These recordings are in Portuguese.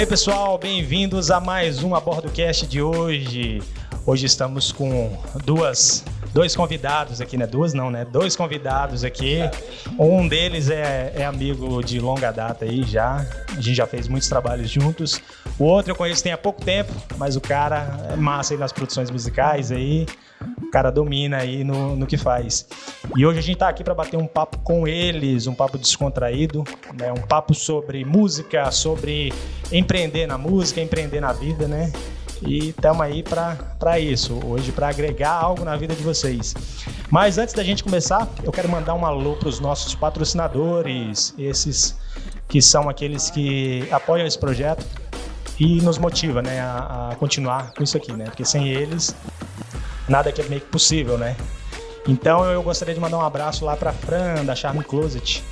Aí, pessoal, bem-vindos a mais um Cast de hoje. Hoje estamos com duas, dois convidados aqui, né? Duas não, né? Dois convidados aqui. Um deles é, é amigo de longa data aí já. A gente já fez muitos trabalhos juntos. O outro eu conheço tem há pouco tempo, mas o cara é massa aí nas produções musicais aí. Cara domina aí no, no que faz. E hoje a gente está aqui para bater um papo com eles, um papo descontraído, né? um papo sobre música, sobre empreender na música, empreender na vida, né? E estamos aí para isso, hoje para agregar algo na vida de vocês. Mas antes da gente começar, eu quero mandar um alô para os nossos patrocinadores, esses que são aqueles que apoiam esse projeto e nos motiva né, a, a continuar com isso aqui, né? Porque sem eles nada que é meio que possível, né? Então eu gostaria de mandar um abraço lá para Fran da Charme Closet,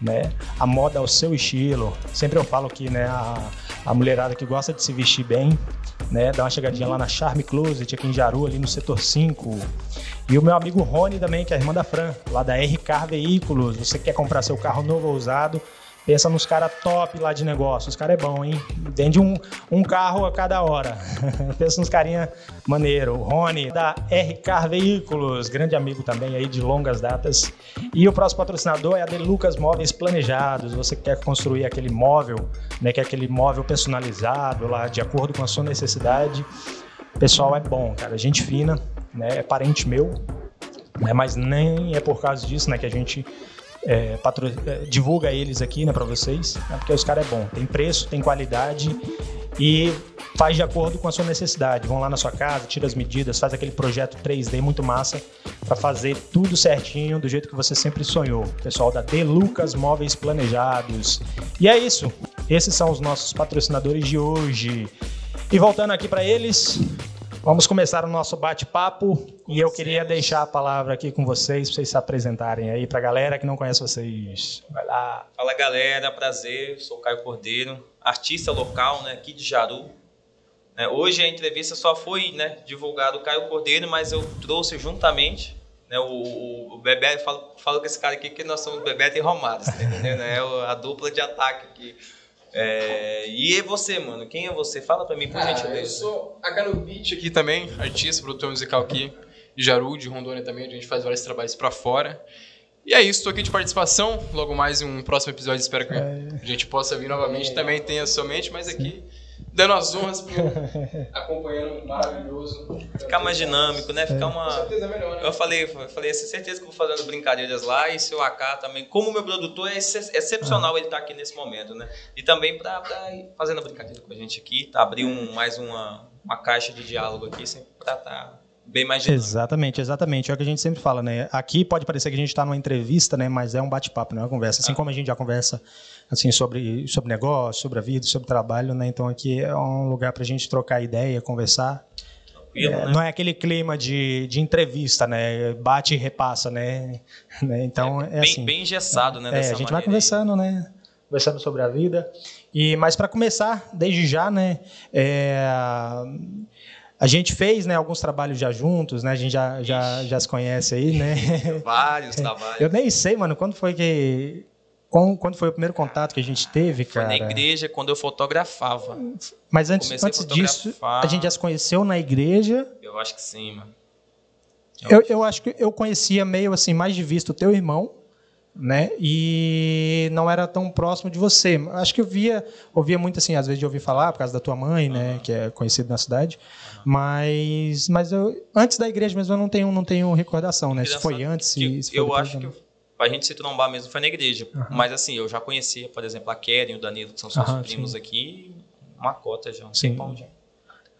né? A moda ao seu estilo. Sempre eu falo que, né, a, a mulherada que gosta de se vestir bem, né, dá uma chegadinha lá na Charme Closet aqui em Jaru, ali no setor 5. E o meu amigo Rony também, que é a irmã da Fran, lá da RK Veículos. Você quer comprar seu carro novo ou usado? Pensa nos caras top lá de negócio. Os caras é bom, hein? Vende um, um carro a cada hora. Pensa nos carinha maneiro. O Rony, da RK Veículos, grande amigo também aí de longas datas. E o próximo patrocinador é a De Lucas Móveis Planejados. Você quer construir aquele móvel, né? Que é aquele móvel personalizado lá, de acordo com a sua necessidade. O pessoal é bom, cara. Gente fina, né? É parente meu. Né? Mas nem é por causa disso, né? Que a gente é, patro... É, divulga eles aqui né, para vocês, né, porque os caras é bom, tem preço, tem qualidade e faz de acordo com a sua necessidade. Vão lá na sua casa, tira as medidas, faz aquele projeto 3D muito massa para fazer tudo certinho do jeito que você sempre sonhou. Pessoal da De Lucas Móveis Planejados. E é isso. Esses são os nossos patrocinadores de hoje. E voltando aqui para eles, Vamos começar o nosso bate-papo e eu queria deixar a palavra aqui com vocês, para vocês se apresentarem aí para a galera que não conhece vocês. Vai lá. Fala galera, prazer, sou Caio Cordeiro, artista local né, aqui de Jaru. É, hoje a entrevista só foi né, divulgado o Caio Cordeiro, mas eu trouxe juntamente né, o, o, Bebeto, falo, falo com esse cara aqui que nós somos Bebeto e Romário, tá entendendo? É a dupla de ataque aqui. É, e você, mano? Quem é você? Fala pra mim, por ah, gentileza. Eu sou a Beach aqui também, artista, produtor musical aqui de Jaru, de Rondônia também. A gente faz vários trabalhos pra fora. E é isso, estou aqui de participação. Logo mais em um próximo episódio, espero que é. a gente possa vir novamente. É. Também tenha somente, mas aqui dando as honras pro acompanhando maravilhoso. Ficar mais dinâmico, né? Ficar uma. Com certeza melhor, né? Eu falei, eu falei, certeza que vou fazendo brincadeiras lá e seu AK também, como meu produtor é excepcional ah. ele estar tá aqui nesse momento, né? E também para ir fazendo brincadeira com a gente aqui, tá? abrir um, mais uma, uma caixa de diálogo aqui, sempre para estar tá bem mais dinâmico. Exatamente, exatamente. É o que a gente sempre fala, né? Aqui pode parecer que a gente está numa entrevista, né? Mas é um bate-papo, não é uma conversa. Assim ah. como a gente já conversa assim sobre sobre negócio, sobre a vida, sobre trabalho, né? Então aqui é um lugar para a gente trocar ideia, conversar. É, né? Não é aquele clima de, de entrevista, né? Bate e repassa, né? né? Então é, é, bem, assim. Bem engessado, né? É, a gente vai conversando, né? Conversando sobre a vida. E mas para começar, desde já, né? É, a gente fez né, alguns trabalhos já juntos, né? A gente já, já, já se conhece aí, né? Vários trabalhos. Eu nem sei, mano, quando foi que quando foi o primeiro contato que a gente teve, cara? Foi na igreja, quando eu fotografava. Mas antes, antes disso, a gente já se conheceu na igreja? Eu acho que sim, mano. Eu, eu, eu acho que eu conhecia meio assim, mais de vista o teu irmão, né? E não era tão próximo de você. Acho que eu via, ouvia muito assim, às vezes de ouvir falar por causa da tua mãe, né, que é conhecido na cidade. Mas mas eu antes da igreja mesmo eu não tenho não tenho recordação, né? Se foi antes, se, se foi Eu acho que a gente se trombar mesmo foi na igreja. Uhum. Mas assim, eu já conhecia, por exemplo, a Keren e o Danilo, que são seus uhum, primos sim. aqui, uma cota já, um sim. já.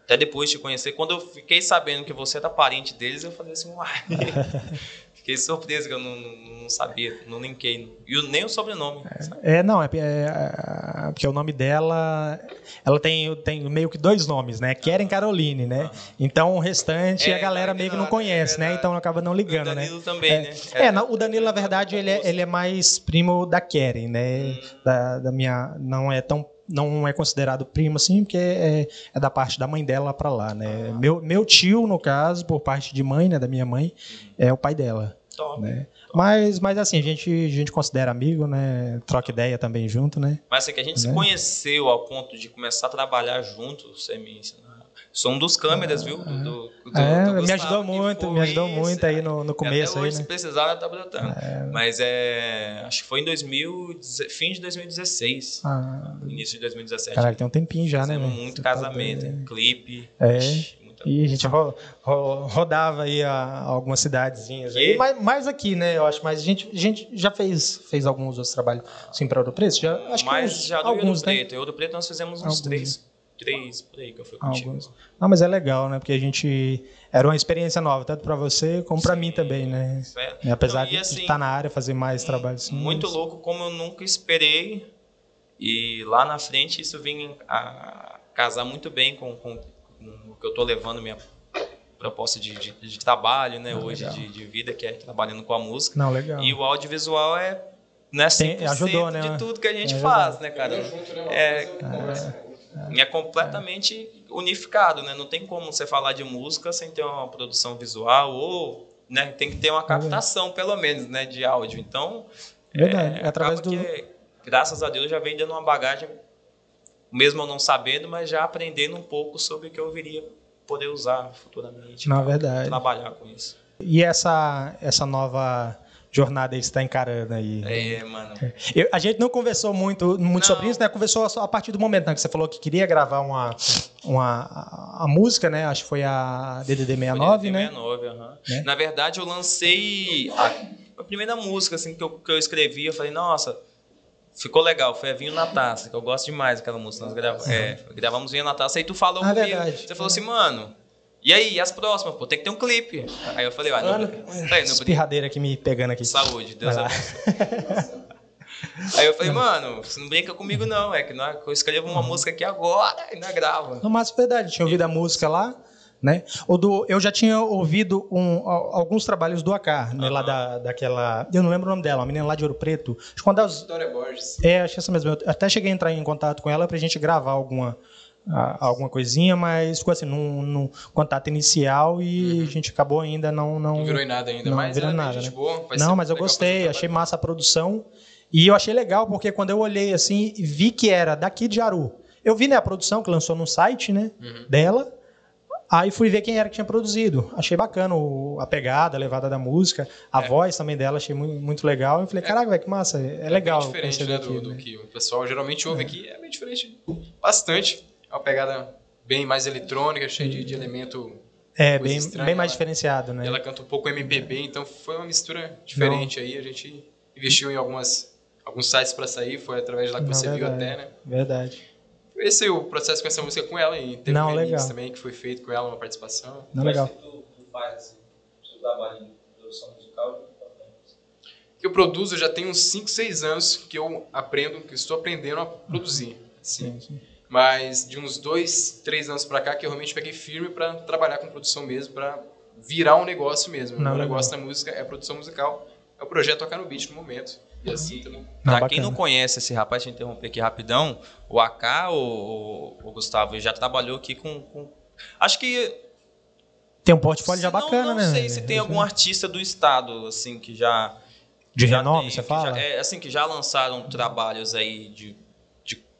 Até depois de te conhecer, quando eu fiquei sabendo que você era parente deles, eu falei assim, uai. Fiquei surpreso que eu não, não, não sabia, não linkei. E nem o sobrenome. É, é não, é, é, é, porque o nome dela. Ela tem, tem meio que dois nomes, né? Keren Caroline, né? Então o restante é, a galera meio que não conhece, né? Então acaba não ligando, né? O Danilo né? também, é, né? É, o Danilo, na verdade, ele é, ele é mais primo da Keren, né? Hum. Da, da minha. Não é tão não é considerado primo assim, porque é, é da parte da mãe dela para lá, né? Ah. Meu, meu tio, no caso, por parte de mãe, né, da minha mãe, é o pai dela. Top. né? Mas, mas assim, a gente, a gente considera amigo, né? Troca ideia também junto, né? Mas assim, que a gente se Né? conheceu ao ponto de começar a trabalhar junto, você me ensina. Sou um dos câmeras, viu? Do, do, do- É, do me ajudou que muito, me ajudou isso, muito aí no, no E começo até aí, hoje, né? se precisar, tá brotando. Mas é. Acho que foi em 2000, fim de 2016. Ah, Início de 2017. caraca, tem um tempinho já, né? Muito tá casamento, doido. clipe. É. ixi, E a gente ro- ro- rodava aí a, algumas cidadezinhas. Que? Aí, mais, mais aqui, né? Eu acho, mas a gente, a gente já fez, fez alguns outros trabalhos assim para Ouro Preto. Já, acho que Mas uns- já do alguns, Ouro né? Preto. Em Ouro Preto nós fizemos uns Alguns. três. Três por aí que eu fui contigo. Alguns. Não, mas é legal, né? Porque a gente. Era uma experiência nova, tanto para você como para mim também, né? Certo? E apesar Não, e de assim, estar na área, fazer mais trabalho assim. Muito mas- louco como eu nunca esperei. E lá na frente isso vinha a casar muito bem com, com, com o que eu tô levando minha proposta de, de, de trabalho, né? Ah, hoje, de, de vida, que é trabalhando com a música. Não, legal. E o audiovisual é né, 100% Tem- ajudou, né? de tudo que a gente Tem faz, né, cara? junto, né? É, coisa- é completamente unificado, né? Não tem como você falar de música sem ter uma produção visual ou né, tem que ter uma captação, pelo menos, né, de áudio. Então, Verdade. É, através acaba do. que, graças a Deus, já vem dando uma bagagem, mesmo eu não sabendo, mas já aprendendo um pouco sobre o que eu viria poder usar futuramente. Na verdade. Trabalhar com isso. E essa, essa nova jornada você está encarando aí? É, mano. Eu- a gente não conversou muito, muito Não. sobre isso, né? Conversou só a partir do momento né, que você falou que queria gravar uma, uma a, a música, né? Acho que foi a DDD 69, né? 69, aham. Né? Na verdade, eu lancei a, a primeira música assim, que, eu, que eu escrevi. Eu falei, nossa, ficou legal. Foi a Vinho na Taça, que eu gosto demais daquela música. Nós grava, é, gravamos Vinho na Taça. Aí tu falou Ah, comigo. verdade. Você falou assim, mano, e aí, e as próximas? Pô, tem que ter um clipe. Aí eu falei, ah, não, Olha, não, espirradeira aqui me pegando aqui. Saúde, Deus abençoe. Aí eu falei, mano, você não brinca comigo não, é que que eu escrevo uma música aqui agora e não grava. Não, mas é verdade, tinha ouvido a música lá, né? O do, eu já tinha ouvido um- al- alguns trabalhos do Acar, né? Lá da, daquela. Eu não lembro o nome dela, uma menina lá de Ouro Preto. Acho que uma das. Vitória Borges. É, acho que essa mesmo. Eu até cheguei a entrar em contato com ela pra gente gravar alguma, alguma coisinha, mas ficou assim, num, num contato inicial e a gente acabou ainda não. Não, Não virou em nada ainda, Não mas virou é nada, né? boa. não, mas eu gostei, achei massa a produção. E eu achei legal porque quando eu olhei assim, e vi que era daqui de Jaru. Eu vi né, a produção que lançou no site né, Uhum. dela. Aí fui ver quem era que tinha produzido. Achei bacana o- a pegada, a levada da música. A É. voz também dela, achei muito, muito legal. Eu falei, caraca, velho, que massa. É, É legal. diferente né, daqui, do, do né? que o pessoal geralmente ouve aqui. É bem diferente. Bastante. É uma pegada bem mais eletrônica, cheia de, de elemento. É, bem, estranha, bem mais ela- diferenciado, né? Ela canta um pouco MPB, então foi uma mistura diferente aí. A gente investiu em algumas, alguns sites para sair, foi através de lá que Não, você viu verdade. até, né? Verdade. Esse é o processo com essa música com ela e teve Não, um remix legal. também que foi feito com ela, uma participação. Não, legal. tu, tu faz assim, seu trabalho de produção musical? que eu produzo já tem uns 5, 6 anos que eu aprendo, que estou aprendendo a produzir. Assim. Sim, sim. Mas de uns 2, 3 anos pra cá que eu realmente peguei firme para trabalhar com produção mesmo, para virar um negócio mesmo. O Não, legal. negócio na música é produção musical, é o projeto Tocar no Beat no momento. E assim também. Não, pra quem não conhece esse rapaz, deixa eu interromper aqui rapidão. O AK, o, o- o Gustavo, já trabalhou aqui com. com- Acho que. Tem um portfólio já não- bacana, não, né? sei se tem algum artista do estado, assim, que já. De já renome, tem- você fala? já- é, assim, que já lançaram trabalhos aí de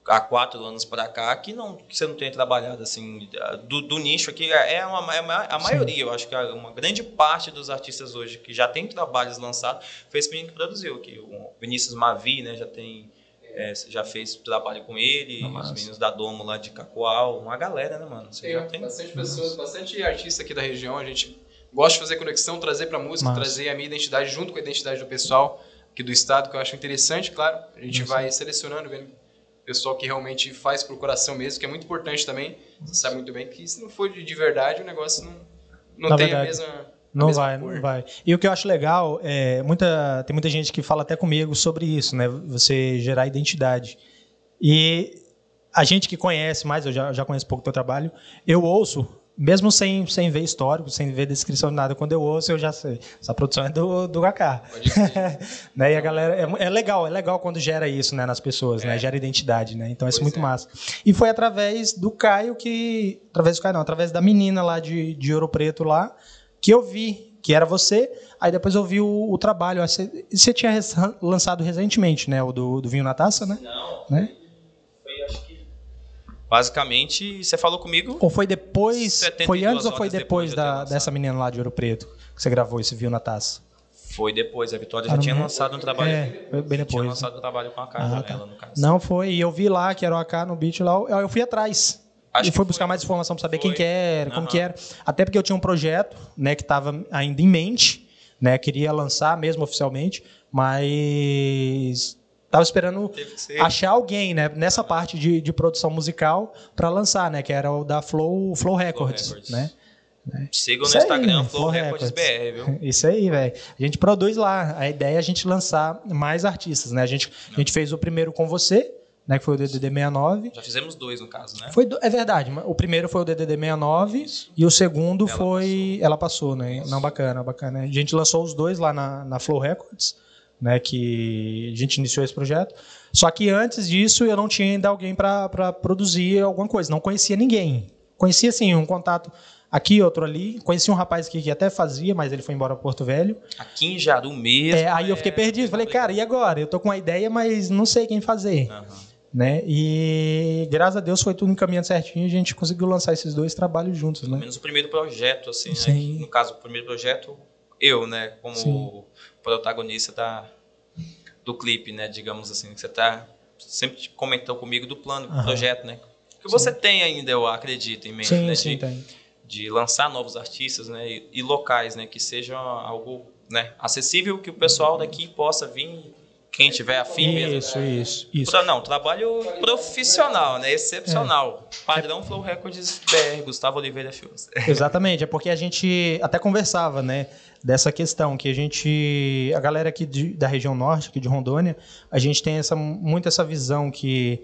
há quatro anos pra cá, que, não, que você não tem trabalhado, assim, do, do nicho aqui. É uma, é uma- a maioria, eu acho que uma grande parte dos artistas hoje que já tem trabalhos lançados foi esse menino que produziu aqui. O Vinícius Mavi, né, já tem. é, já fez trabalho com ele, Ah, os massa. meninos da Domo lá de Cacoal, uma galera, né, mano? Você já Tem tem. bastante pessoas, bastante artista aqui da região. A gente gosta de fazer conexão, trazer pra música, Massa. trazer a minha identidade junto com a identidade do pessoal aqui do estado, que eu acho interessante, claro. A gente vai selecionando, vendo pessoal que realmente faz por coração mesmo, que é muito importante também. Você sabe muito bem que se não for de de verdade, o negócio não, não Na tem verdade. a mesma. Não vai, cor. não vai. E o que eu acho legal é muita tem muita gente que fala até comigo sobre isso, né? Você gerar identidade. E a gente que conhece mais, eu já, já conheço pouco do teu trabalho, eu ouço, mesmo sem, sem ver histórico, sem ver descrição de nada, quando eu ouço eu já sei. Essa produção é do, do crer. né? E a galera é, é legal, é legal quando gera isso, né, nas pessoas, né? É. Gera identidade, né? Então isso é muito é. massa. E foi através do Caio que, através do Caio não, através da menina lá de, de Ouro Preto lá, que eu vi que era você, aí depois eu vi o, o trabalho. Você, você tinha lançado recentemente, né? O do, do Vinho na Taça, né? Não, né? Foi. Basicamente, você falou comigo. Ou foi depois. 72 Foi antes ou foi depois, depois da, dessa menina lá de Ouro Preto que você gravou esse Vinho na Taça? Foi depois, a Vitória Ah, já não tinha lançado um trabalho. É, foi bem depois, Tinha né? lançado um trabalho com a Carla, Ah, tá. ela, no caso. Não, foi. E eu vi lá que era o AK no beat lá. Eu, eu fui atrás. Acho e fui foi. buscar mais informação para saber quem Foi. que era, como Aham. que era. Até porque eu tinha um projeto, né, que estava ainda em mente, né, queria lançar mesmo oficialmente, mas tava esperando achar alguém, né, nessa parte de, de produção musical para lançar, né, que era o da Flow, Flow Records, Records. né? Sigam no Isso aí, Instagram, né? Flow Flow Records Records. BR, viu? Isso aí, velho. A gente produz lá. A ideia é a gente lançar mais artistas, né? A gente, a gente fez o primeiro com você, né? Que foi o DDD 69. Já fizemos dois, no caso, né? Foi, é verdade. O primeiro foi o DDD 69 e o segundo Ela foi. Ela passou, né? Não, bacana, bacana. A gente lançou os dois lá na, na Flow Records, né? Que a gente iniciou esse projeto. Só que antes disso eu não tinha ainda alguém para produzir alguma coisa. Não conhecia ninguém. Conhecia, assim, um contato aqui, outro ali. Conheci um rapaz aqui que até fazia, mas ele foi embora para Porto Velho. Aqui em Jaru mesmo. É, aí eu fiquei é- perdido. Falei, cara, e agora? Eu tô com uma ideia, mas não sei quem fazer Aham. né? E graças a Deus foi tudo encaminhando certinho e a gente conseguiu lançar esses dois trabalhos juntos, Pelo né? menos o primeiro projeto, assim, né? No caso, o primeiro projeto, eu, né? Como Sim. Protagonista da, do clipe, né? Digamos assim, que você tá sempre comentou comigo do plano, do projeto, né? Que você tem ainda, eu acredito, em mente, Sim, né? sim, de, tem. de lançar novos artistas, né? E, e locais, né? Que seja algo né, acessível, que o pessoal daqui possa vir, quem tiver afim mesmo. Isso, isso, isso. Não, trabalho profissional, né? Excepcional. Padrão Flow Records BR, Gustavo Oliveira Filmes. Exatamente, é porque a gente até conversava, né, dessa questão que a gente, a galera aqui de- da região norte, aqui de Rondônia, a gente tem essa muito essa visão que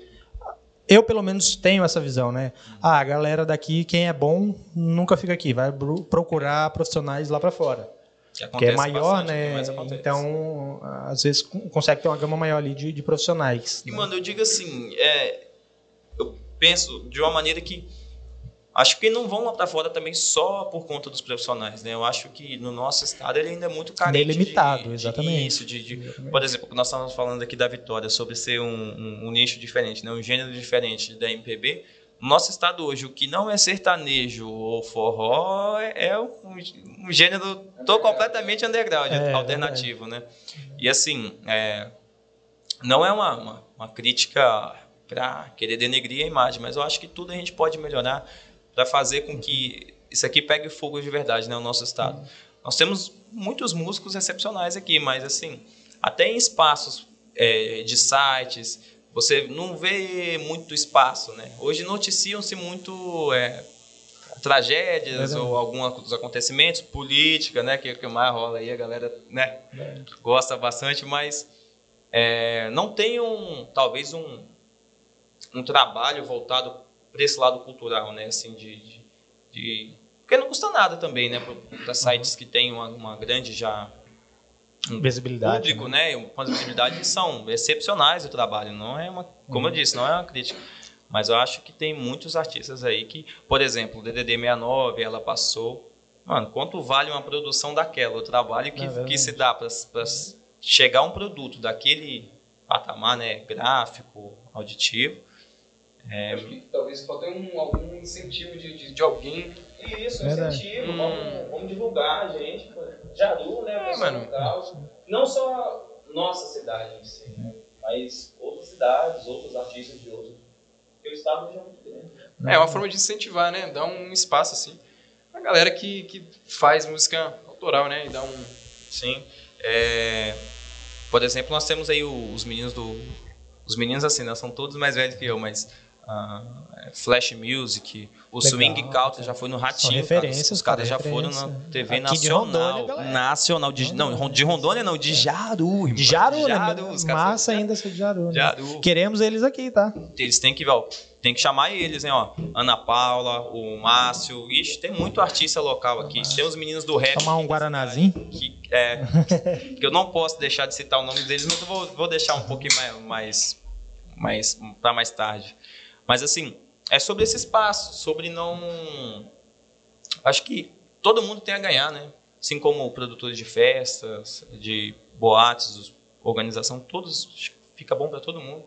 eu pelo menos tenho essa visão, né? Ah, a galera daqui, quem é bom, nunca fica aqui, vai procurar profissionais lá para fora. Que, que é maior, bastante, né? acontece. Então, às vezes con- consegue ter uma gama maior ali de, de profissionais. E, né? mano, eu digo assim, é, eu penso de uma maneira que acho que não vão lá para fora também só por conta dos profissionais, né? Eu acho que no nosso estado ele ainda é muito carente Bem limitado, de, de exatamente. isso, de, de- por exemplo, nós estávamos falando aqui da Vitória sobre ser um, um- um nicho diferente, né? Um gênero diferente da MPB. No nosso estado hoje, o que não é sertanejo ou forró é é um, um gênero tô completamente underground, É, alternativo, né? E assim, é, não é uma, uma, uma crítica para querer denegrir a imagem, mas eu acho que tudo a gente pode melhorar para fazer com que isso aqui pegue fogo de verdade, né, no nosso estado. Nós temos muitos músicos excepcionais aqui, mas assim, até em espaços é, de sites, você não vê muito espaço, né? Hoje noticiam-se muito é, tragédias Verdade. ou alguns acontecimentos, política, né, que, que mais rola aí, a galera, né, gosta bastante, mas é, não tem um, talvez um, um trabalho voltado para esse lado cultural, né, assim, de, de, de- porque não custa nada também, né, para sites que têm uma, uma grande já Visibilidade. público, né, com a visibilidade são excepcionais o trabalho, não é uma, como eu disse, não é uma crítica. Mas eu acho que tem muitos artistas aí que, por exemplo, o DDD 69, ela passou. Mano, quanto vale uma produção daquela? O trabalho que, É que se dá para chegar a um produto daquele patamar, né, gráfico, auditivo. Acho que talvez falta um, algum incentivo de, de, de alguém. Isso, Verdade. incentivo, Hum. vamos, vamos divulgar a gente, pô. Jaru, né, É, mano. local. Não só nossa cidade em si, né, mas outras cidades, outros artistas de outros. Porque o estado já é muito grande. É uma forma de incentivar, né? Dar um espaço assim. A galera que, que faz música autoral, né? E dá um. Sim. É, por exemplo, nós temos aí os meninos do. Os meninos assim, né? São todos mais velhos que eu, mas. Ah, é, Flash Music, o Legal, Swing Culture já foi no Ratinho. Referências, Os caras já foram na. TV Aqui de nacional. Rondônia, galera. nacional. De, não, de Rondônia não, de Jaru. irmão. De Jaru, né? Jaru, caras Massa ainda ser de Jaru. né? Jaru. Queremos eles aqui, tá? Eles têm que, ó, tem que chamar eles, hein, ó. Ana Paula, o Márcio. Ixi, tem muito artista local aqui. Tem os meninos do rap. Tomar um Guaranazinho. que é que eu não posso deixar de citar o nome deles, mas eu vou, vou deixar um pouquinho mais, mais, mais para mais tarde. Mas assim, é sobre esse espaço, sobre não, acho que todo mundo tem a ganhar, né? Assim como produtores de festas, de boates, organização, todos fica bom para todo mundo.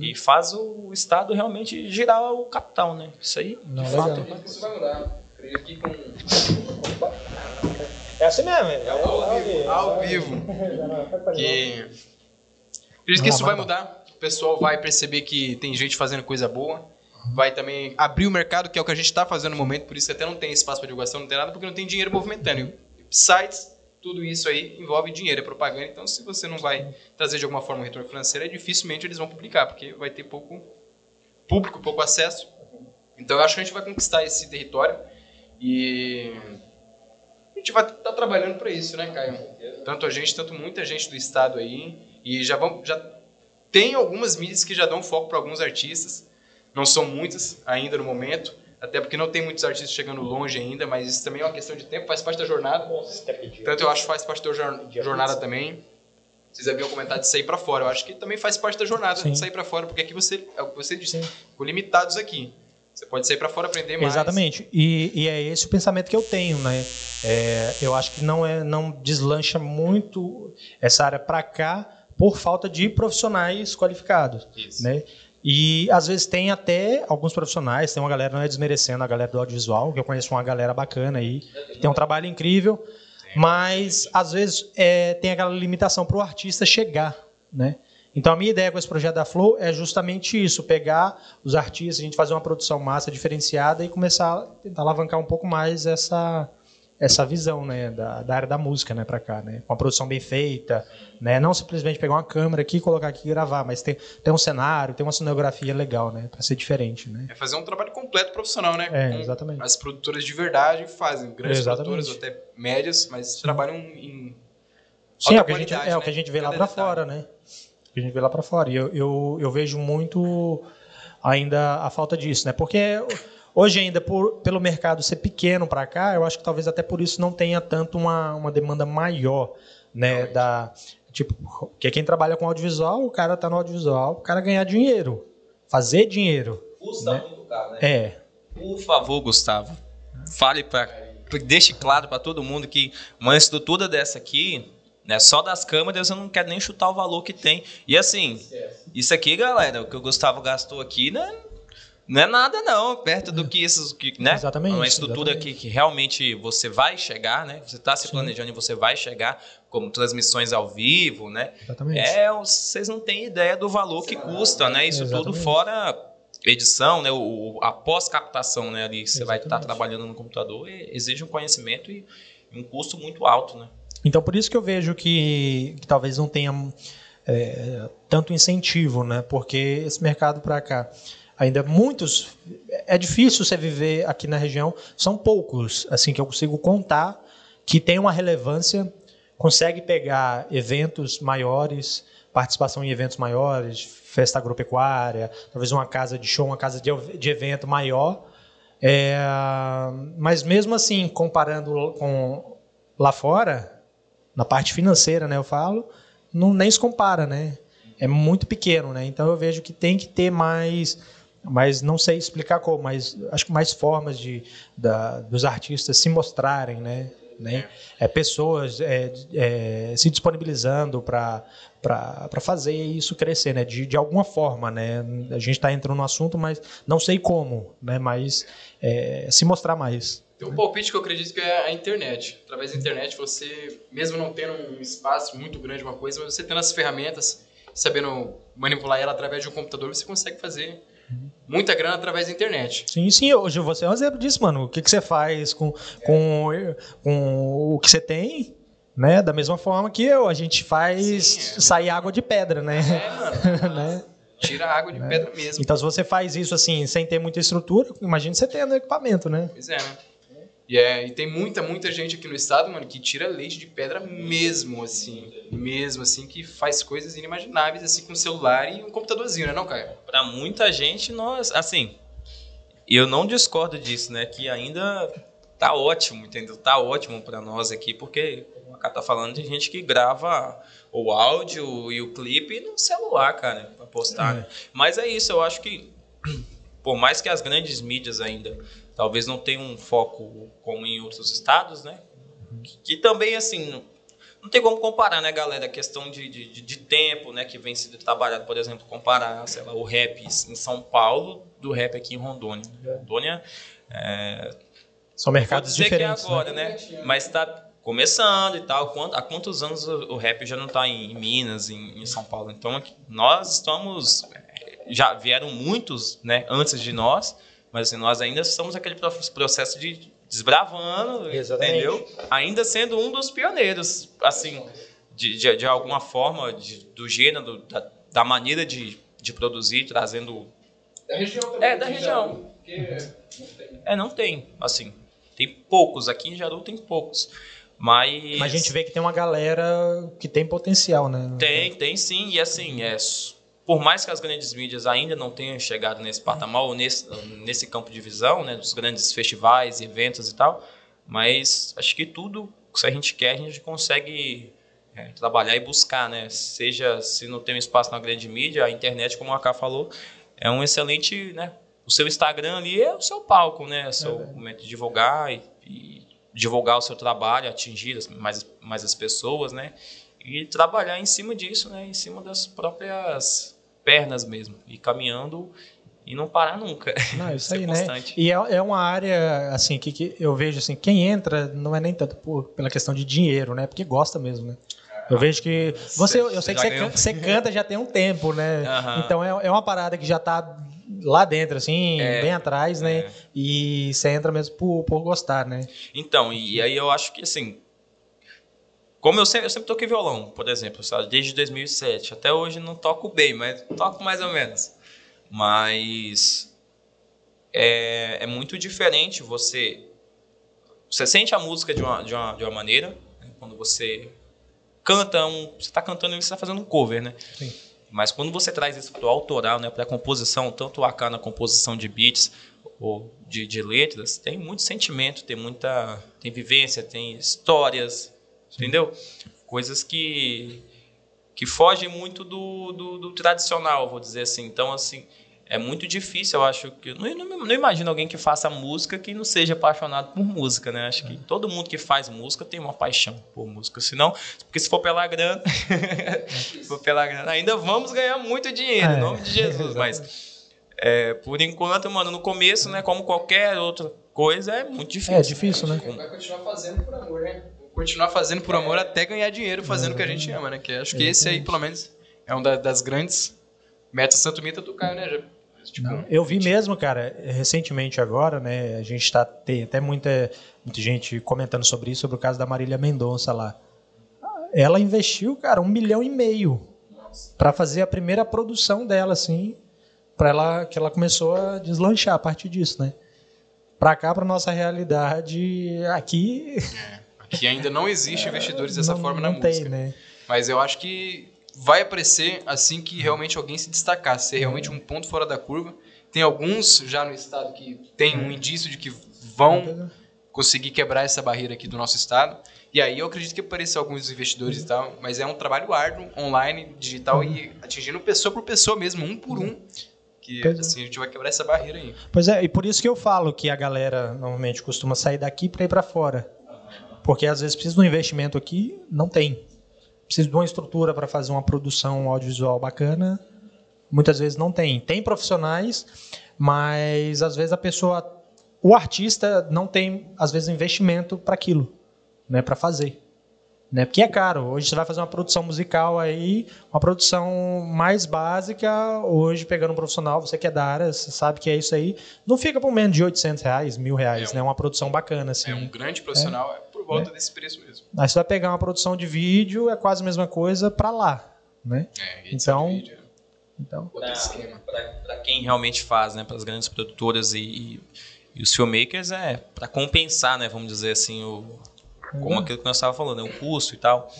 E faz o Estado realmente girar o capital, né? Isso aí, Não, de fato. Isso vai mudar. Acredito que com É assim mesmo. É ao vivo, ao vivo. Que acredito que isso vai mudar. Pessoal vai perceber que tem gente fazendo coisa boa. Vai também abrir o mercado, que é o que a gente está fazendo no momento, por isso que até não tem espaço para divulgação, não tem nada, porque não tem dinheiro movimentando. Sites, tudo isso aí envolve dinheiro, é propaganda. Então, se você não vai trazer de alguma forma um retorno financeiro, é dificilmente eles vão publicar, porque vai ter pouco público, pouco acesso. Então, eu acho que a gente vai conquistar esse território e a gente vai estar trabalhando para isso, né, Caio? Tanto a gente, tanto muita gente do estado aí. E já vão, já tem algumas mídias que já dão foco para alguns artistas. Não são muitas ainda no momento, até porque não tem muitos artistas chegando longe ainda, mas isso também é uma questão de tempo, faz parte da jornada. Tanto eu acho que faz parte da jor- jornada também. Vocês haviam comentado de sair para fora. Eu acho que também faz parte da jornada Sim. de sair para fora, porque aqui você, é o que você disse, Sim. ficou limitados aqui. Você pode sair para fora aprender mais. Exatamente. E, e é esse o pensamento que eu tenho, né? É, eu acho que não é, não deslancha muito essa área para cá por falta de profissionais qualificados, Isso. né? E às vezes tem até alguns profissionais, tem uma galera, não é desmerecendo a galera do audiovisual, que eu conheço uma galera bacana aí, que tem um trabalho incrível, mas às vezes é, tem aquela limitação para o artista chegar, né? Então a minha ideia com esse projeto da Flow é justamente isso, pegar os artistas, a gente fazer uma produção massa diferenciada e começar a tentar alavancar um pouco mais essa essa visão, né, da, da área da música, né, para cá, né, com uma produção bem feita, né, não simplesmente pegar uma câmera aqui, colocar aqui e gravar, mas tem, tem um cenário, tem uma cenografia legal, né, para ser diferente, né. É fazer um trabalho completo profissional, né? É, exatamente. As produtoras de verdade fazem, grandes Exatamente. produtoras ou até médias, mas trabalham em. Sim, é o que a gente, é o né? que a gente vê lá Cada para detalhe. fora, né? O que a gente vê lá para fora. E eu, eu, eu vejo muito ainda a falta disso, né? Porque hoje ainda, por, pelo mercado ser pequeno para cá, eu acho que talvez até por isso não tenha tanto uma, uma demanda maior, né? Da, tipo, porque quem trabalha com audiovisual, o cara tá no audiovisual, o cara ganhar dinheiro, fazer dinheiro. Custa Né? muito caro, né? É, Por favor, Gustavo, fale para deixe claro para todo mundo que uma estrutura dessa aqui, né, só das câmeras eu não quero nem chutar o valor que tem. E assim, isso aqui, galera, o que o Gustavo gastou aqui, né, não é nada não, perto do que isso, que, né? Exatamente, Uma estrutura exatamente. que, que realmente você vai chegar, né? Você está se Sim. planejando e você vai chegar, como transmissões ao vivo, né? exatamente. É, vocês não têm ideia do valor que custa, né? Isso tudo Exatamente. fora edição, né? O, a pós-captação, né? Ali você vai estar Exatamente. trabalhando no computador e exige um conhecimento e um custo muito alto, né? Então, por isso que eu vejo que, que talvez não tenha é, tanto incentivo, né? Porque esse mercado para cá, ainda muitos. É difícil você viver aqui na região, são poucos, assim, que eu consigo contar, que tem uma relevância, consegue pegar eventos maiores, participação em eventos maiores, festa agropecuária, talvez uma casa de show, uma casa de, de evento maior. É, mas mesmo assim, comparando com lá fora, na parte financeira, né, eu falo, não nem se compara, né? É muito pequeno, né? Então eu vejo que tem que ter mais, mas não sei explicar como, mas acho que mais formas de da, dos artistas se mostrarem, né? né? É, pessoas é, é, se disponibilizando para para fazer isso crescer, né? De, de alguma forma, né? A gente está entrando no assunto, mas não sei como, né? Mas é, se mostrar mais. Tem um palpite que eu acredito que é a internet. Através da internet, você, mesmo não tendo um espaço muito grande, uma coisa, mas você tendo as ferramentas, sabendo manipular ela através de um computador, você consegue fazer muita grana através da internet. Sim, sim, hoje você é um exemplo disso, mano. O que, que você faz com, com, com o que você tem, né? Da mesma forma que eu, a gente faz Sim, é. sair água de pedra, né? É, mano. Né? Tira a água de pedra mesmo. Então, se você faz isso assim, sem ter muita estrutura, imagina você tendo equipamento, né? Pois é, né? E, é, e tem muita, muita gente aqui no estado, mano, que tira leite de pedra mesmo, assim. Mesmo, assim, que faz coisas inimagináveis, assim, com um celular e um computadorzinho, né, não, Caio? Para muita gente, nós, assim, eu não discordo disso, né? Que ainda tá ótimo, entendeu? Tá ótimo para nós aqui, porque o cara tá falando de gente que grava o áudio e o clipe no celular, cara, para postar, né? Mas é isso, eu acho que por mais que as grandes mídias ainda talvez não tenham um foco como em outros estados, né? Que, que também, assim, não tem como comparar, né, galera? A questão de, de, de, tempo, né, que vem sendo trabalhado, por exemplo, comparar, sei lá, o rap em São Paulo do rap aqui em Rondônia. Rondônia é, são mercados diferentes. Que é agora, né? né? Mas está começando e tal. Há quantos anos o rap já não está em Minas, em, São Paulo? Então, nós estamos. Já vieram muitos né, antes de nós, mas assim, nós ainda estamos naquele processo de desbravando, Exatamente. entendeu? Ainda sendo um dos pioneiros, assim, de, de, de alguma forma, de, do gênero, da, da maneira de, de produzir, trazendo. Da região também. É, da região. É, não tem, assim. Tem poucos, aqui em Jaru tem poucos. Mas... Mas a gente vê que tem uma galera que tem potencial, né? Tem, tem sim. E assim, é, por mais que as grandes mídias ainda não tenham chegado nesse patamar, ou nesse, nesse campo de visão, né, dos grandes festivais, eventos e tal, mas acho que tudo, se a gente quer, a gente consegue é, trabalhar e buscar, né? Seja se não tem um espaço na grande mídia, a internet, como a Ká falou, é um excelente, né? O seu Instagram ali é o seu palco, né? O seu é momento de divulgar e, e divulgar o seu trabalho, atingir mais, mais as pessoas, né? E trabalhar em cima disso, né? Em cima das próprias pernas mesmo. E caminhando e não parar nunca. Não, isso aí, né? E é, é uma área, assim, que, que eu vejo, assim, quem entra não é nem tanto por, pela questão de dinheiro, né? Porque gosta mesmo, né? Eu vejo que. Você, eu sei que você canta, você canta já tem um tempo, né? Uhum. Então é, é uma parada que já está lá dentro, assim, é, bem atrás, né? É. E você entra mesmo por, por gostar, né? Então, e aí eu acho que, assim, como eu sempre, eu sempre toquei violão, por exemplo, sabe? desde 2007. Até hoje não toco bem, mas toco mais ou menos. Mas é, é muito diferente você... Você sente a música de uma, de uma, de uma maneira, né? quando você canta um... Você está cantando e você está fazendo um cover, né? Sim. Mas quando você traz isso para o autoral, né, para a composição, tanto o AK na composição de beats ou de, de, letras, tem muito sentimento, tem muita tem vivência, tem histórias. Entendeu? Coisas que que fogem muito do, do, do, tradicional, vou dizer assim. Então, assim, é muito difícil, eu acho que. Não, não, não, imagino alguém que faça música que não seja apaixonado por música, né? Acho que todo mundo que faz música tem uma paixão por música. Senão, porque se for pela grana, se for pela grana, ainda vamos ganhar muito dinheiro, é, em nome de Jesus. mas é, por enquanto, mano, no começo, né, como qualquer outra coisa, é muito difícil. É difícil, né? Vai continuar fazendo por amor, né? Continuar fazendo por amor até ganhar dinheiro fazendo o que a gente ama, né? Que acho que esse aí, pelo menos, é uma das grandes metas Santo Mita do Caio, né? Tipo, eu vi mesmo, cara, recentemente agora, né? A gente está tem até muita, muita gente comentando sobre isso, sobre o caso da Marília Mendonça lá. Ela investiu, cara, um milhão e meio para fazer a primeira produção dela, assim, para ela que ela começou a deslanchar a partir disso, né? Para cá, para nossa realidade, aqui. É, aqui ainda não existe investidores dessa não, forma não na tem, música. Né? Mas eu acho que vai aparecer assim que realmente alguém se destacar, ser realmente um ponto fora da curva. Tem alguns já no estado que tem um indício de que vão conseguir quebrar essa barreira aqui do nosso estado. E aí eu acredito que apareçam alguns investidores e tal, mas é um trabalho árduo, online, digital e atingindo pessoa por pessoa mesmo, um por um. Que é. assim, a gente vai quebrar essa barreira aí. Pois é, e por isso que eu falo que a galera normalmente costuma sair daqui para ir para fora. Porque às vezes precisa de um investimento aqui, não tem precisa de uma estrutura para fazer uma produção audiovisual bacana. Muitas vezes não tem. Tem profissionais, mas às vezes a pessoa, o artista não tem às vezes investimento para aquilo, né, para fazer. Né? Porque é caro. Hoje você vai fazer uma produção musical aí, uma produção mais básica, hoje pegando um profissional, você que é da área, você sabe que é isso aí, não fica por menos de 800 reais, mil reais, é um, né? Uma produção bacana, assim. É um grande profissional, é por volta é. desse preço mesmo. Aí você vai pegar uma produção de vídeo, é quase a mesma coisa para lá, né? É, então, vídeo, é. então para quem realmente faz, né, para as grandes produtoras e, e, e os filmmakers é para compensar, né, vamos dizer assim, o como aquilo que nós estávamos falando, né, o custo e tal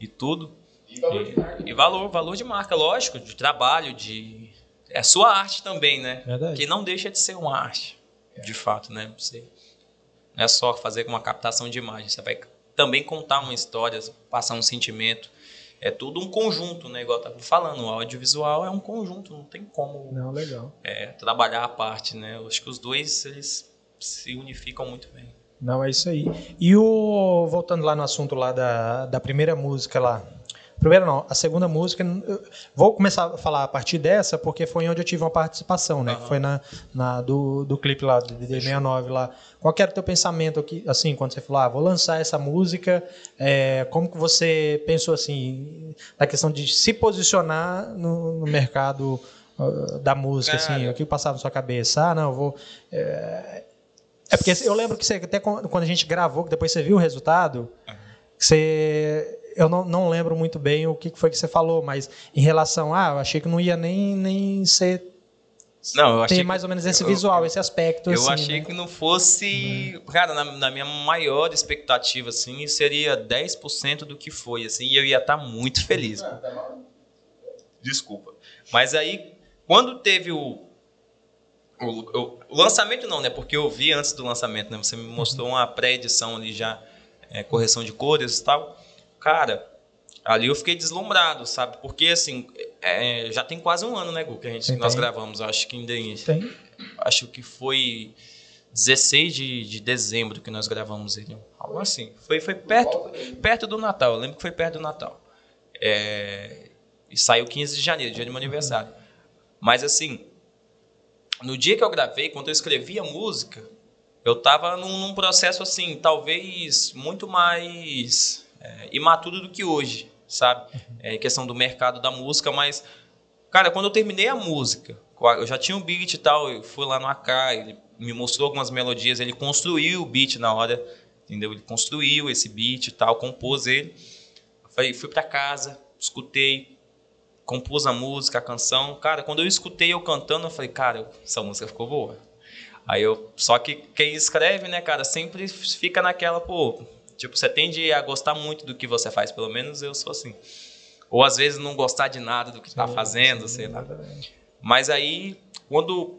e tudo. E valor de marca. E valor, valor de marca, lógico, de trabalho, de é a sua arte também, né? Verdade. Que não deixa de ser uma arte, de fato, né? Você não é só fazer uma captação de imagem, você vai também contar uma história, passar um sentimento. é tudo um conjunto, né? Igual eu tava falando, o audiovisual é um conjunto, não tem como Não, legal. é, trabalhar a parte, né? Eu acho que os dois, eles se unificam muito bem. Não, é isso aí. E o voltando lá no assunto lá da, da primeira música lá. Primeira não, a segunda música. Vou começar a falar a partir dessa, porque foi onde eu tive uma participação, né? Aham. foi na, na do, do clipe lá, do DD69 lá. Qual era o teu pensamento aqui, assim, quando você falou, ah, vou lançar essa música, é, como que você pensou assim, na questão de se posicionar no, no mercado ah, da música, assim, Cara. o que passava na sua cabeça? Ah, não, eu vou. É, é porque eu lembro que você, até quando a gente gravou, que depois você viu o resultado, que você. Eu não, não lembro muito bem o que foi que você falou, mas em relação a, ah, eu achei que não ia nem, nem ser. Não, eu achei ter que- mais ou menos esse eu- visual, esse aspecto. Eu assim, achei né? que não fosse. Cara, na, na minha maior expectativa, assim, seria 10% do que foi, assim, e eu ia estar muito feliz. Desculpa. Mas aí, quando teve o, o, o- lançamento, não, né? Porque eu vi antes do lançamento, né? Você me mostrou uma pré-edição ali já, é, correção de cores e tal. Cara, ali eu fiquei deslumbrado, sabe? Porque, assim, é, já tem quase um ano, né, Gu, que a gente, Tem, nós tem. gravamos. Acho que ainda Tem. acho que foi 16 de, de dezembro que nós gravamos ele. Algo assim. Foi, foi perto, perto do Natal. Eu lembro que foi perto do Natal. É, e saiu 15 de janeiro, dia do meu aniversário. Mas assim, no dia que eu gravei, quando eu escrevi a música, eu tava num, num processo assim, talvez muito mais é, imaturo do que hoje, sabe? É, em questão do mercado da música, mas Cara, quando eu terminei a música, eu já tinha um beat e tal, eu fui lá no AK, ele me mostrou algumas melodias, ele construiu o beat na hora, entendeu? Ele construiu esse beat e tal, compôs ele. Eu fui pra casa, escutei, compus a música, a canção. Cara, quando eu escutei eu cantando, eu falei, cara, essa música ficou boa. Aí eu, só que quem escreve, né, cara, sempre fica naquela, pô, tipo, você tende a gostar muito do que você faz, pelo menos eu sou assim. Ou às vezes não gostar de nada do que tá fazendo, sei lá. Mas aí, quando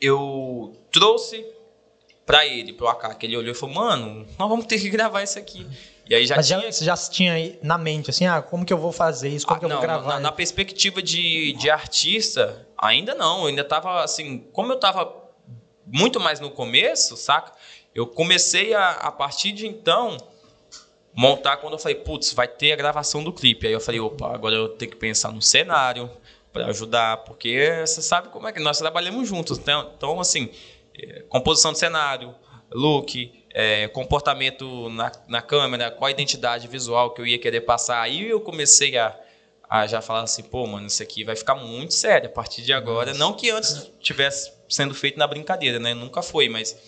eu trouxe pra ele, pro AK, que ele olhou e falou, mano, nós vamos ter que gravar isso aqui. E aí já Mas tinha... já, você já tinha aí na mente, assim, ah, como que eu vou fazer isso? Como Ah, que eu não, vou gravar? na, na perspectiva de, de artista, ainda não. Eu ainda tava assim, como eu tava muito mais no começo, saca? Eu comecei a, a partir de então montar quando eu falei, putz, vai ter a gravação do clipe. Aí eu falei, opa, agora eu tenho que pensar no cenário para ajudar, porque você sabe como é que nós trabalhamos juntos. Então, então assim, eh, composição de cenário, look, eh, comportamento na, na câmera, qual a identidade visual que eu ia querer passar. Aí eu comecei a, a já falar assim, pô, mano, isso aqui vai ficar muito sério a partir de agora. Não que antes tivesse sendo feito na brincadeira, né? Nunca foi, mas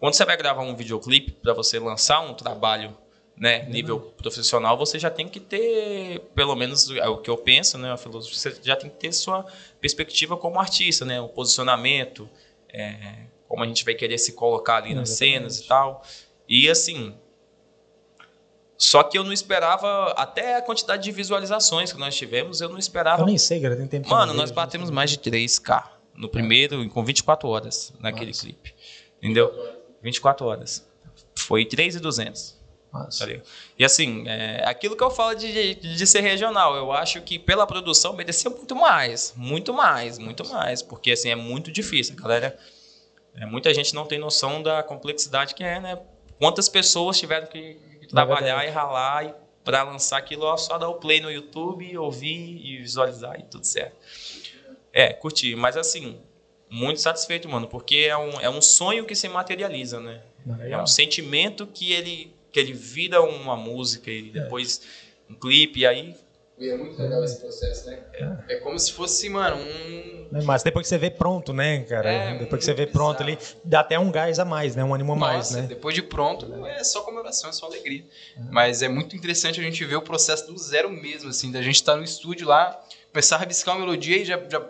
quando você vai gravar um videoclipe para você lançar um trabalho, né, nível profissional, você já tem que ter, pelo menos é o que eu penso, né, a filosofia, você já tem que ter sua perspectiva como artista, né, o posicionamento, é, como a gente vai querer se colocar ali nas cenas e tal. E assim, só que eu não esperava, até a quantidade de visualizações que nós tivemos, eu não esperava Eu nem sei, cara, tem tempo Mano, nós vejo. batemos mais de 3K no primeiro, com 24 horas naquele clipe. Entendeu? 24 horas. Foi 3,200. Nossa. E assim, é, aquilo que eu falo de, de, de ser regional, eu acho que pela produção merecia muito mais. Muito mais, muito mais. Porque assim, é muito difícil. A galera. É, muita gente não tem noção da complexidade que é, né? Quantas pessoas tiveram que trabalhar e ralar e para lançar aquilo, ó, só dar o play no YouTube, ouvir e visualizar e tudo certo. É, curti. Mas assim, muito satisfeito, mano, porque é um, é um sonho que se materializa, né? É um sentimento que ele, que ele vira uma música e depois um clipe, e aí. E é muito legal esse processo, né? É, como se fosse, mano, um. Né, Mas depois que você vê pronto, né, cara? É, depois que você vê muito pronto ali, dá até um gás a mais, né? Um ânimo a mais, né? depois de pronto, é só comemoração, é só alegria. Mas é muito interessante a gente ver o processo do zero mesmo, assim, da gente estar no estúdio lá, começar a rabiscar uma melodia e já, já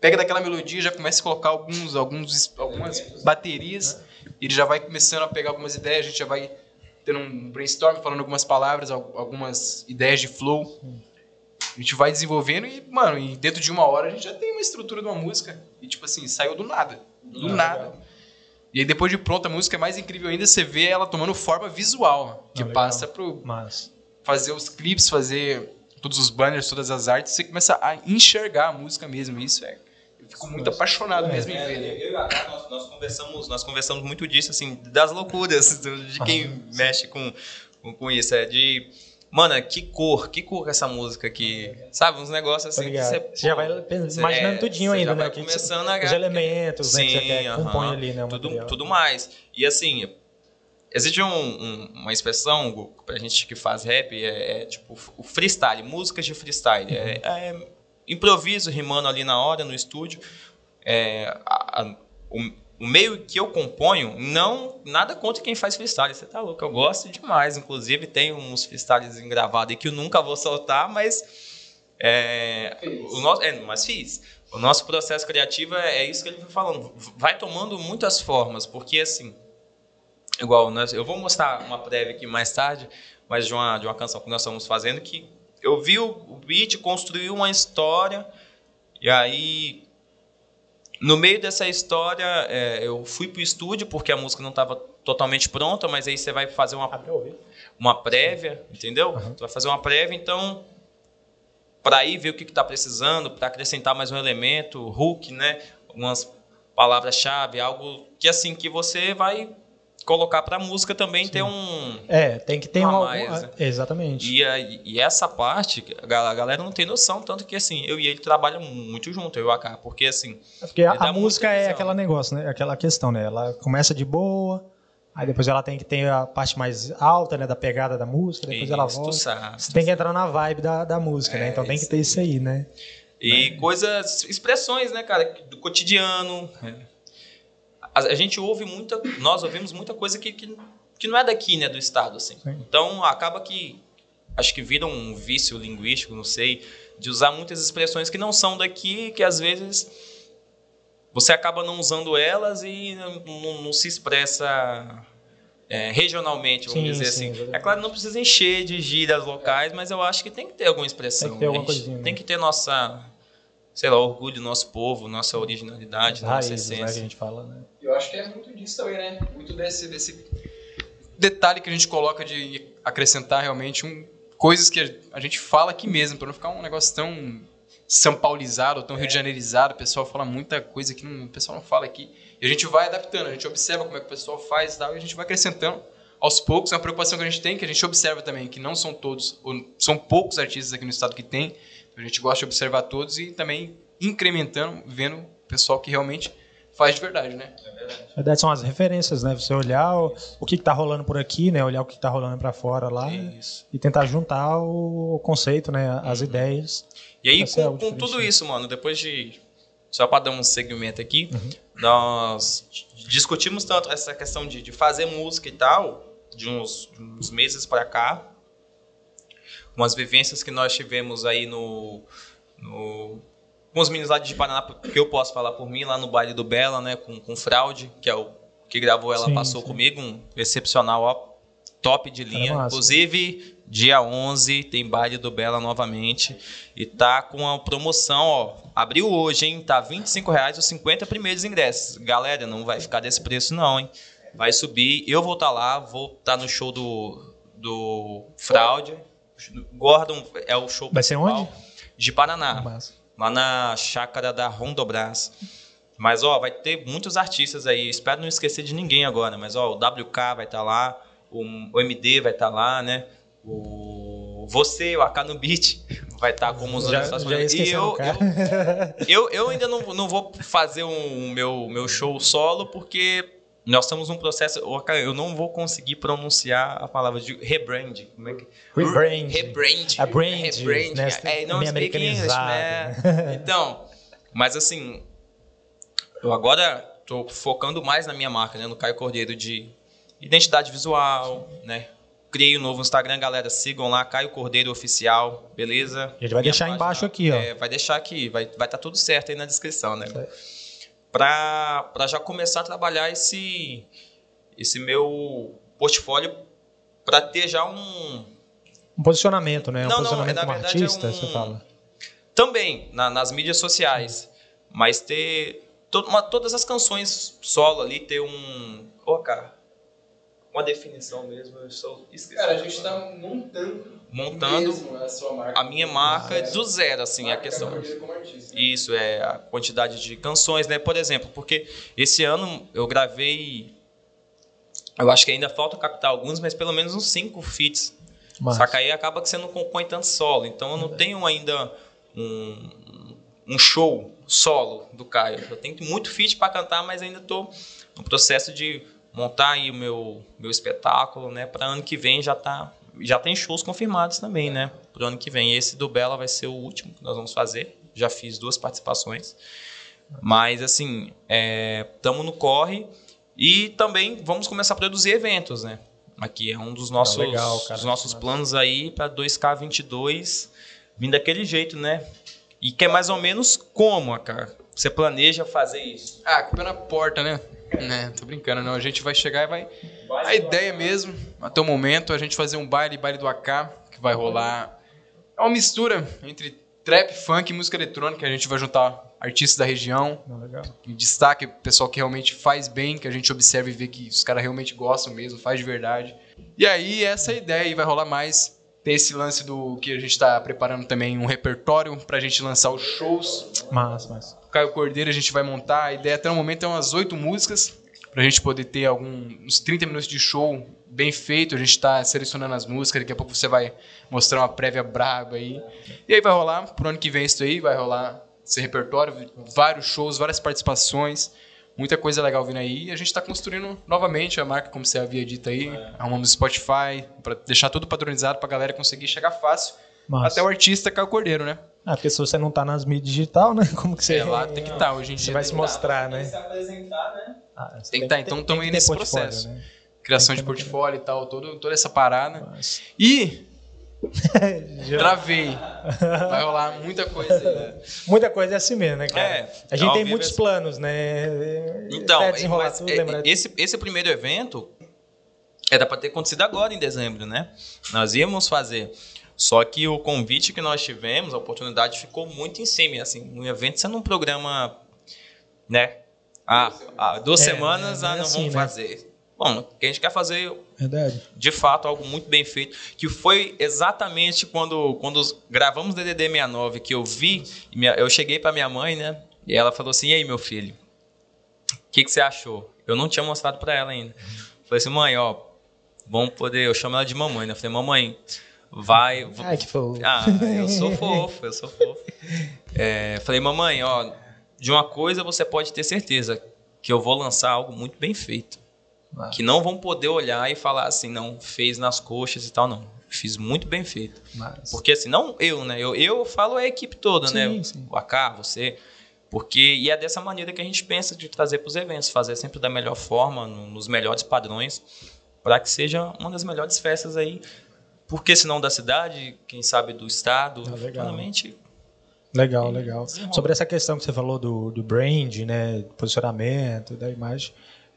pega daquela melodia, já começa a colocar alguns, alguns, algumas baterias, e ele já vai começando a pegar algumas ideias, a gente já vai tendo um brainstorm, falando algumas palavras, al- algumas ideias de flow. A gente vai desenvolvendo e, mano, e dentro de uma hora a gente já tem uma estrutura de uma música. E, tipo assim, saiu do nada. Do nada. E aí, depois de pronta a música, é mais incrível ainda você ver ela tomando forma visual, que Ah, legal. passa pro. Mas. fazer os clipes, fazer todos os banners, todas as artes, você começa a enxergar a música mesmo. Isso é. Eu fico muito apaixonado É, mesmo em ver. né? Eu e a H, nós, nós conversamos, nós conversamos muito disso, assim, das loucuras de quem mexe com, com, com isso. É de. Mano, que cor, que cor que essa música aqui. Sabe? Uns negócios assim. que você, Você já vai imaginando é, tudinho ainda, já né? vai que começando a- Os elementos, né? Que você quer, aham. compõe ali, né? tudo, tudo mais. E assim, existe um- um- uma expressão pra gente que faz rap, é, é tipo o freestyle, músicas de freestyle. É, é improviso rimando ali na hora, no estúdio. É, a- a- o, o meio que eu componho, não nada contra quem faz freestyle. Você tá louco? Eu gosto demais. Inclusive, tem uns freestyles gravados aí que eu nunca vou soltar, mas. É, o nosso, é, mas fiz. O nosso processo criativo é, é isso que ele vai falando. Vai tomando muitas formas, porque assim. Igual, nós, eu vou mostrar uma prévia aqui mais tarde, mas de uma, de uma canção que nós estamos fazendo, que eu vi o, o beat construir uma história, e aí no meio dessa história, é, eu fui pro estúdio porque a música não estava totalmente pronta, mas aí você vai fazer uma, uma prévia, entendeu? Tu vai fazer uma prévia, então para ir ver o que está precisando, para acrescentar mais um elemento, hook, né? Algumas palavras-chave, algo que assim que você vai colocar para música também ter um É, tem que ter Um um. mais, né? Exatamente. e, a- e essa parte, a gal- a galera não tem noção, tanto que assim, eu e ele trabalham muito junto, eu e o AK, porque assim, É Porque a, a música é visão. aquela negócio, né? Aquela questão, né? Ela começa de boa, aí depois ela tem que ter a parte mais alta, né? Da pegada da música, depois ela isso, tu volta. sabe. Você tem que entrar na vibe da, da música, né? É, Então tem que ter isso aí, né? E coisas, expressões, né, cara, do cotidiano. A, a gente ouve muita, nós ouvimos muita coisa que, que, que não é daqui, né, do estado, assim. Sim. Então acaba que, acho que vira um vício linguístico, não sei, de usar muitas expressões que não são daqui, que às vezes você acaba não usando elas e não, não- se expressa é, regionalmente, vamos Sim, dizer sim, assim. verdade. É claro, não precisa encher de gírias locais, mas eu acho que tem que ter alguma expressão. Tem que ter alguma gente coisinha, né? Tem que ter nossa, sei lá, orgulho do nosso povo, nossa originalidade, As nossa raízes, né? Que a essência. gente fala, né? Eu acho que é muito disso também, né? Muito desse, desse detalhe que a gente coloca de acrescentar realmente um, coisas que a gente fala aqui mesmo, para não ficar um negócio tão são paulizado, tão rio de janeirizado. O pessoal fala muita coisa que não- o pessoal não fala aqui. E a gente vai adaptando, a gente observa como é que o pessoal faz e tal, e a gente vai acrescentando aos poucos. É uma preocupação que a gente tem, que a gente observa também, que não são todos, ou são poucos artistas aqui no estado que tem. A gente gosta de observar todos e também incrementando, vendo o pessoal que realmente faz de verdade, né? Na verdade, são as referências, né? Você olhar o, o que, que tá rolando por aqui, né? Olhar o que tá rolando para fora lá Isso. e tentar juntar o conceito, né? As ideias. E aí, é com, com tudo isso, mano, depois de. Só para dar um segmento aqui, Uhum. nós discutimos tanto essa questão de, de fazer música e tal, de uns, de uns meses para cá. Umas vivências que nós tivemos aí no. no com os meninos lá de Paraná, que eu posso falar por mim, lá no baile do Bela, né, com, com Fraude, que é o que gravou Ela Sim, Passou sim. Comigo, um excepcional, ó, top de linha. Inclusive, dia 11 tem baile do Bela novamente. E tá com a promoção, ó. Abriu hoje, hein? Tá 25 reais os 50 primeiros ingressos. Galera, não vai ficar desse preço, não, hein? Vai subir. Eu vou estar lá, vou estar no show do, do Fraude. Gordon é o show Vai ser onde? De Paraná Massa. lá na chácara da Rondobras. Mas, ó, vai ter muitos artistas aí. Espero não esquecer de ninguém agora. Mas, ó, o WK vai estar lá, o, o MD vai estar lá, né? O você, o AK no Beat, vai estar como os Já, outros. já E eu, o eu, eu, eu ainda não, não vou fazer um meu, meu show solo, porque nós estamos num processo. Eu não vou conseguir pronunciar a palavra de rebrand. Como é que. Rebrand. Rebrand. A brand, Rebrand. né? É, não Meio speak English, né? Então, mas assim, eu agora tô focando mais na minha marca, né? No Caio Cordeiro de identidade visual, né? Criei um novo Instagram, galera, sigam lá, Caio Cordeiro Oficial, beleza? A gente vai deixar embaixo aqui, ó. É, vai deixar aqui, vai vai estar tudo certo aí na descrição, né? Certo. Pra já começar a trabalhar esse, esse meu portfólio para ter já um, Um posicionamento, né? Um Não, não, posicionamento na como verdade é artista, um- você fala. também na- nas mídias sociais, mas ter to- uma- todas as canções solo ali, ter um. Ô, cara. Uma definição mesmo, eu sou esqueci. Cara, a gente está montando, montando mesmo a sua marca. a minha marca do zero, assim, a Marca questão. Como artista. Isso, é a quantidade de canções, né? Por exemplo, porque esse ano eu gravei. Eu acho que ainda falta captar alguns, mas pelo menos uns cinco feats. Mas, Só que aí acaba que você não compõe tanto solo. Então eu não tenho ainda um, um show solo do Caio. Eu tenho muito feat para cantar, mas ainda estou no processo de montar aí o meu, meu espetáculo, né? Para ano que vem já tá. Já tem shows confirmados também, né? Pro ano que vem. Esse do Bela vai ser o último que nós vamos fazer. Já fiz duas participações. Mas, assim, estamos no corre. E também vamos começar a produzir eventos, né? Aqui é um dos nossos, legal, cara. dos nossos planos aí para 2K22 vindo daquele jeito, né? E que é mais ou menos como, cara? Você planeja fazer isso? Ah, com o pé na porta, né? Né, tô brincando, não. A gente vai chegar e vai. A ideia mesmo, até o momento, é a gente fazer um baile, baile do AK, que vai rolar. É uma mistura entre trap, funk e música eletrônica. A gente vai juntar artistas da região, Não, legal. em destaque, pessoal que realmente faz bem, que a gente observa e vê que os caras realmente gostam mesmo, faz de verdade. E aí, essa é a ideia, e vai rolar mais. Tem esse lance do que a gente tá preparando também um repertório pra gente lançar os shows. Mas, mas. Caio Cordeiro a gente vai montar. A ideia até o momento é umas oito músicas, pra gente poder ter algum, uns 30 minutos de show bem feito. A gente tá selecionando as músicas, daqui a pouco você vai mostrar uma prévia braba aí. E aí vai rolar, pro ano que vem isso aí, vai rolar esse repertório, vários shows, várias participações, muita coisa legal vindo aí. E a gente tá construindo novamente a marca, como você havia dito aí. Arrumamos Spotify, pra deixar tudo padronizado pra galera conseguir chegar fácil. Mas, Até o artista Caio Cordeiro, né? Ah, porque se você não tá nas mídias digital, né? Como que você. É, lá tem que estar hoje em Você dia. vai tem se que mostrar, né? Se apresentar, né? Ah, você Tem que tá, ter- então tem tamo que aí nesse processo. né? Criação Tem de que- portfólio e tal, todo, toda essa parada. E travei. Vai rolar muita coisa aí. né? Muita coisa é assim mesmo, né, cara? É, a gente tem muitos é- planos, né? Então, mas, tudo, é, esse, esse primeiro evento era para ter acontecido agora em dezembro, né? Nós íamos fazer. Só que o convite que nós tivemos, a oportunidade ficou muito em cima. Assim, um evento sendo um programa, né? Ah, ah, duas É, semanas, né? ah, Não é assim, vamos né? fazer. Bom, o que a gente quer fazer Verdade. de fato algo muito bem feito, que foi exatamente quando quando gravamos DDD 69 que eu vi, eu cheguei para minha mãe, né? E ela falou assim: "E aí, meu filho? O que que você achou?" Eu não tinha mostrado para ela ainda. Falei assim: "Mãe, ó, vamos poder, eu chamo ela de mamãe, né? Eu falei: "Mamãe, vai, Ai, que fofo. ah, eu sou fofo, eu sou fofo. É, falei, mamãe, ó, de uma coisa você pode ter certeza, que eu vou lançar algo muito bem feito. Massa. Que não vão poder olhar e falar assim, não, fez nas coxas e tal, não. Fiz muito bem feito. Mas... Porque assim, não eu, né? Eu, eu falo a equipe toda, Sim, né? sim. O AK, você. Porque, e é dessa maneira que a gente pensa de trazer para os eventos, fazer sempre da melhor forma, no- nos melhores padrões, para que seja uma das melhores festas aí. Porque senão da cidade, quem sabe do estado, Ah, legal. futuramente. Legal, legal. Desenrola. Sobre essa questão que você falou do, do brand, né, posicionamento da imagem,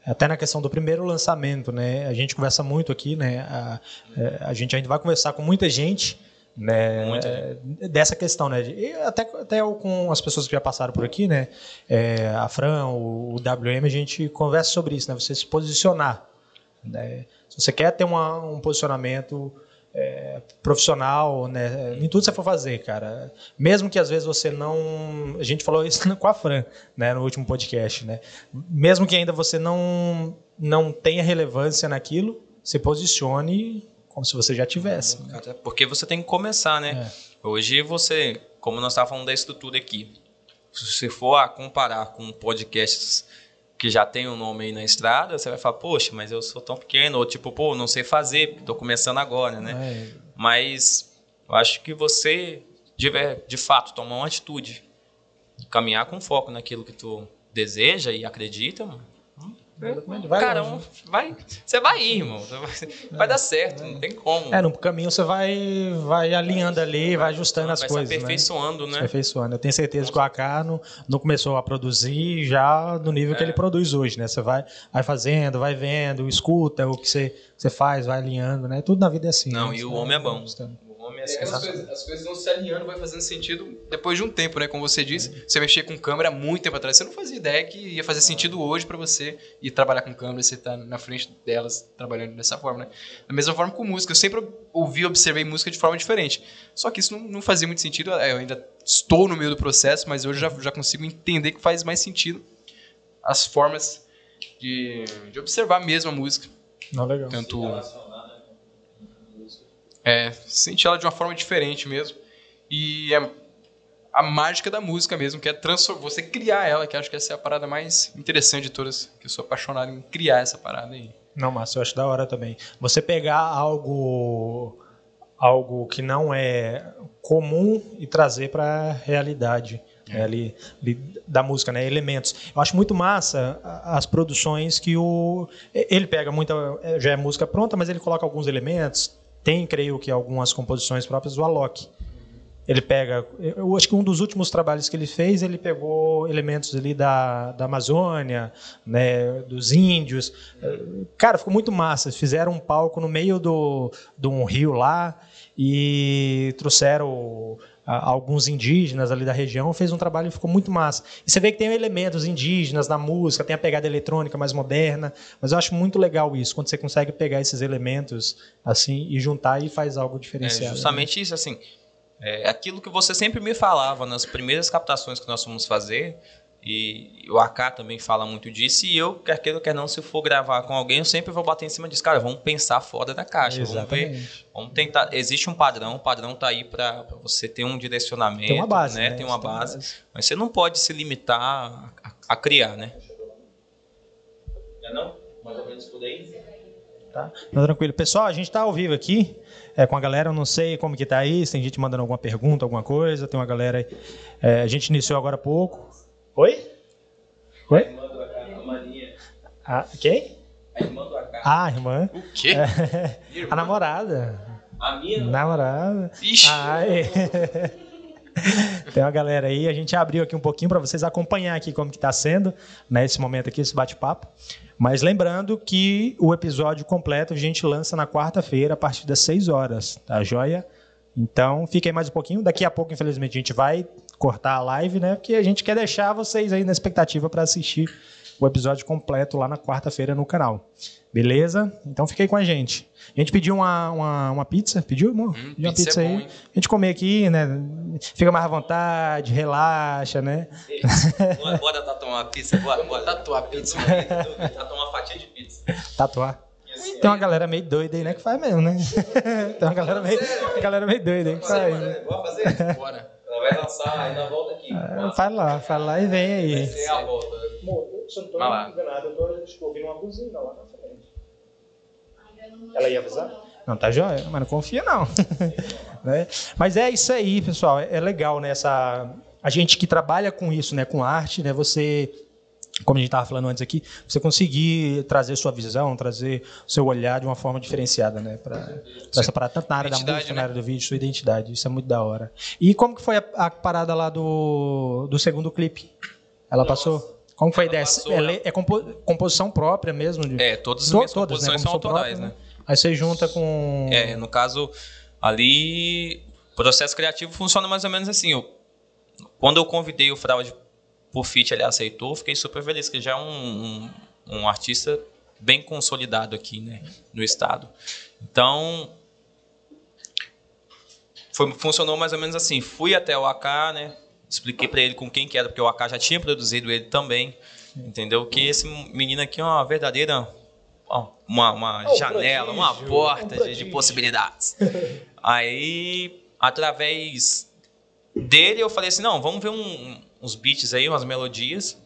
até na questão do primeiro lançamento, né, a gente conversa muito aqui, né, a, é, a gente ainda vai conversar com muita gente, né, é, dessa questão, né, de- até até eu com as pessoas que já passaram por aqui, né, é, a Fran, o, o WM, a gente conversa sobre isso, né, você se posicionar, né, se você quer ter uma, um posicionamento é, profissional, né? Em tudo que você for fazer, cara. Mesmo que às vezes você não. A gente falou isso com a Fran, né? No último podcast, né? Mesmo que ainda você não, não tenha relevância naquilo, se posicione como se você já tivesse. né? Até Porque você tem que começar, né? Hoje você, como nós estávamos falando da estrutura aqui, se você for a comparar com podcasts que já tem um nome aí na estrada, você vai falar, poxa, mas eu sou tão pequeno, ou tipo, pô, não sei fazer, porque tô começando agora, né? É, Mas eu acho que você, de, ver- de fato, tomar uma atitude, caminhar com foco naquilo que tu deseja e acredita, mano. Vai cara, longe. vai, você vai ir, irmão. Vai, vai dar certo, não tem como. É, no caminho você vai, vai alinhando ali, vai ajustando as vai coisas. se né? aperfeiçoando, né? Aperfeiçoando. Eu tenho certeza que o AK não, não começou a produzir já no nível que É. ele produz hoje, né? Você vai, vai fazendo, vai vendo, escuta o que você, você faz, vai alinhando, né? Tudo na vida é assim. Não, né? e o vai homem é bom. ajustando. É, É aquelas coisas, as coisas vão se alinhando, vai fazendo sentido depois de um tempo, né? Como você disse, você mexia com câmera há muito tempo atrás, você não fazia ideia que ia fazer sentido hoje para você ir trabalhar com câmera, você tá na frente delas trabalhando dessa forma, né? Da mesma forma com música, eu sempre ouvi, observei música de forma diferente. Só que isso não, não fazia muito sentido, é, eu ainda estou no meio do processo, mas hoje já, já consigo entender que faz mais sentido as formas de, de observar mesmo a música. Não, legal. Tanto é, sente ela de uma forma diferente mesmo. E é a mágica da música mesmo, que é você criar ela, que acho que essa é a parada mais interessante de todas, que eu sou apaixonado em criar essa parada aí. Não, Márcio, eu acho da hora também. Você pegar algo algo que não é comum e trazer para a realidade né, ali, ali da música, né, elementos. Eu acho muito massa as produções que o ele pega muita já é música pronta, mas ele coloca alguns elementos. Tem, creio que algumas composições próprias do Alok. Ele pega, eu acho que um dos últimos trabalhos que ele fez, ele pegou elementos ali da, da Amazônia, né, dos índios. Cara, ficou muito massa. Fizeram um palco no meio do, de um rio lá e trouxeram alguns indígenas ali da região. Fez um trabalho que ficou muito massa. E você vê que tem elementos indígenas na música, tem a pegada eletrônica mais moderna. Mas eu acho muito legal isso, quando você consegue pegar esses elementos assim e juntar e faz algo É diferenciado. né? justamente isso, assim. É aquilo que você sempre me falava nas primeiras captações que nós fomos fazer, e o AK também fala muito disso, e eu, quer queira ou quer não, se for gravar com alguém, eu sempre vou bater em cima disso. Cara, vamos pensar fora da caixa, vamos ver. Exatamente. Vamos tentar. Existe um padrão, o padrão tá aí para você ter um direcionamento, Tem uma base, né? né? Tem uma Você tem uma base, base. mas você não pode se limitar a, a criar, né? Não, é não? Mais ou menos por aí. Tá? Não, tranquilo. Pessoal, a gente está ao vivo aqui é, com a galera. Eu não sei como que tá aí, se tem gente mandando alguma pergunta, alguma coisa. Tem uma galera aí. É, a gente iniciou agora há pouco. Oi? Oi? Irmã do a Maria. Ah, quem? A irmã do AK. Ah, a irmã. O quê? A namorada. A minha. Namorada. Ixi. Ai. Tem uma galera aí, a gente abriu aqui um pouquinho para vocês acompanhar aqui como que está sendo né, esse momento aqui, esse bate-papo. Mas lembrando que o episódio completo a gente lança na quarta-feira a partir das 6 horas, tá joia? Então, fiquem mais um pouquinho. Daqui a pouco, infelizmente, a gente vai cortar a live, né? Porque a gente quer deixar vocês aí na expectativa para assistir o episódio completo lá na quarta-feira no canal. Beleza? Então fiquei com a gente. A gente pediu uma, uma, uma pizza. Pediu, amor? Hum, pediu uma pizza pizza é aí. bom? A gente comer aqui, né? Fica mais à vontade, relaxa, né? Bora, bora tomar uma pizza, bora, bora. Tatuar a pizza. Tá tomar uma fatia de pizza. Tatuar. Tem uma galera meio doida aí, né? Que faz mesmo, né? Tem uma galera meio, galera meio doida aí que faz. Bora fazer? Bora. Ela vai lançar, aí na volta aqui. É, Faz lá, faz lá e vem aí. É a volta. Se eu não tô Vai lá. enganado, eu tô ouvindo uma buzina lá na frente. Não Ela ia avisar? não. Não, tá jóia, mas não confia não. Né? Mas é isso aí, pessoal. É legal, né? Essa, a gente que trabalha com isso, né? Com arte, né? Você, como a gente estava falando antes aqui, você conseguir trazer sua visão, trazer seu olhar de uma forma diferenciada, né? Para essa parada, tanto na área da música, né? na área do vídeo, sua identidade. Isso é muito da hora. E como que foi a, a parada lá do, do segundo clipe? Ela passou? Como foi a ideia? passou, é, é compo- composição própria mesmo? De, É, todas as To- minhas todas, né? composições são Composição autorais, própria, né? Aí você junta com. É, no caso, ali, o processo criativo funciona mais ou menos assim. Eu, quando eu convidei o Fraude por feat, ele aceitou, fiquei super feliz, que já é um, um, um artista bem consolidado aqui, né, no estado. Então, foi, funcionou mais ou menos assim. Fui até o AK, né, expliquei para ele com quem que era, porque o AK já tinha produzido ele também, entendeu? Que esse menino aqui é uma verdadeira uma, uma um janela, uma porta um de- de, possibilidades. Aí, através dele, eu falei assim: não, vamos ver um- uns beats aí, umas melodias.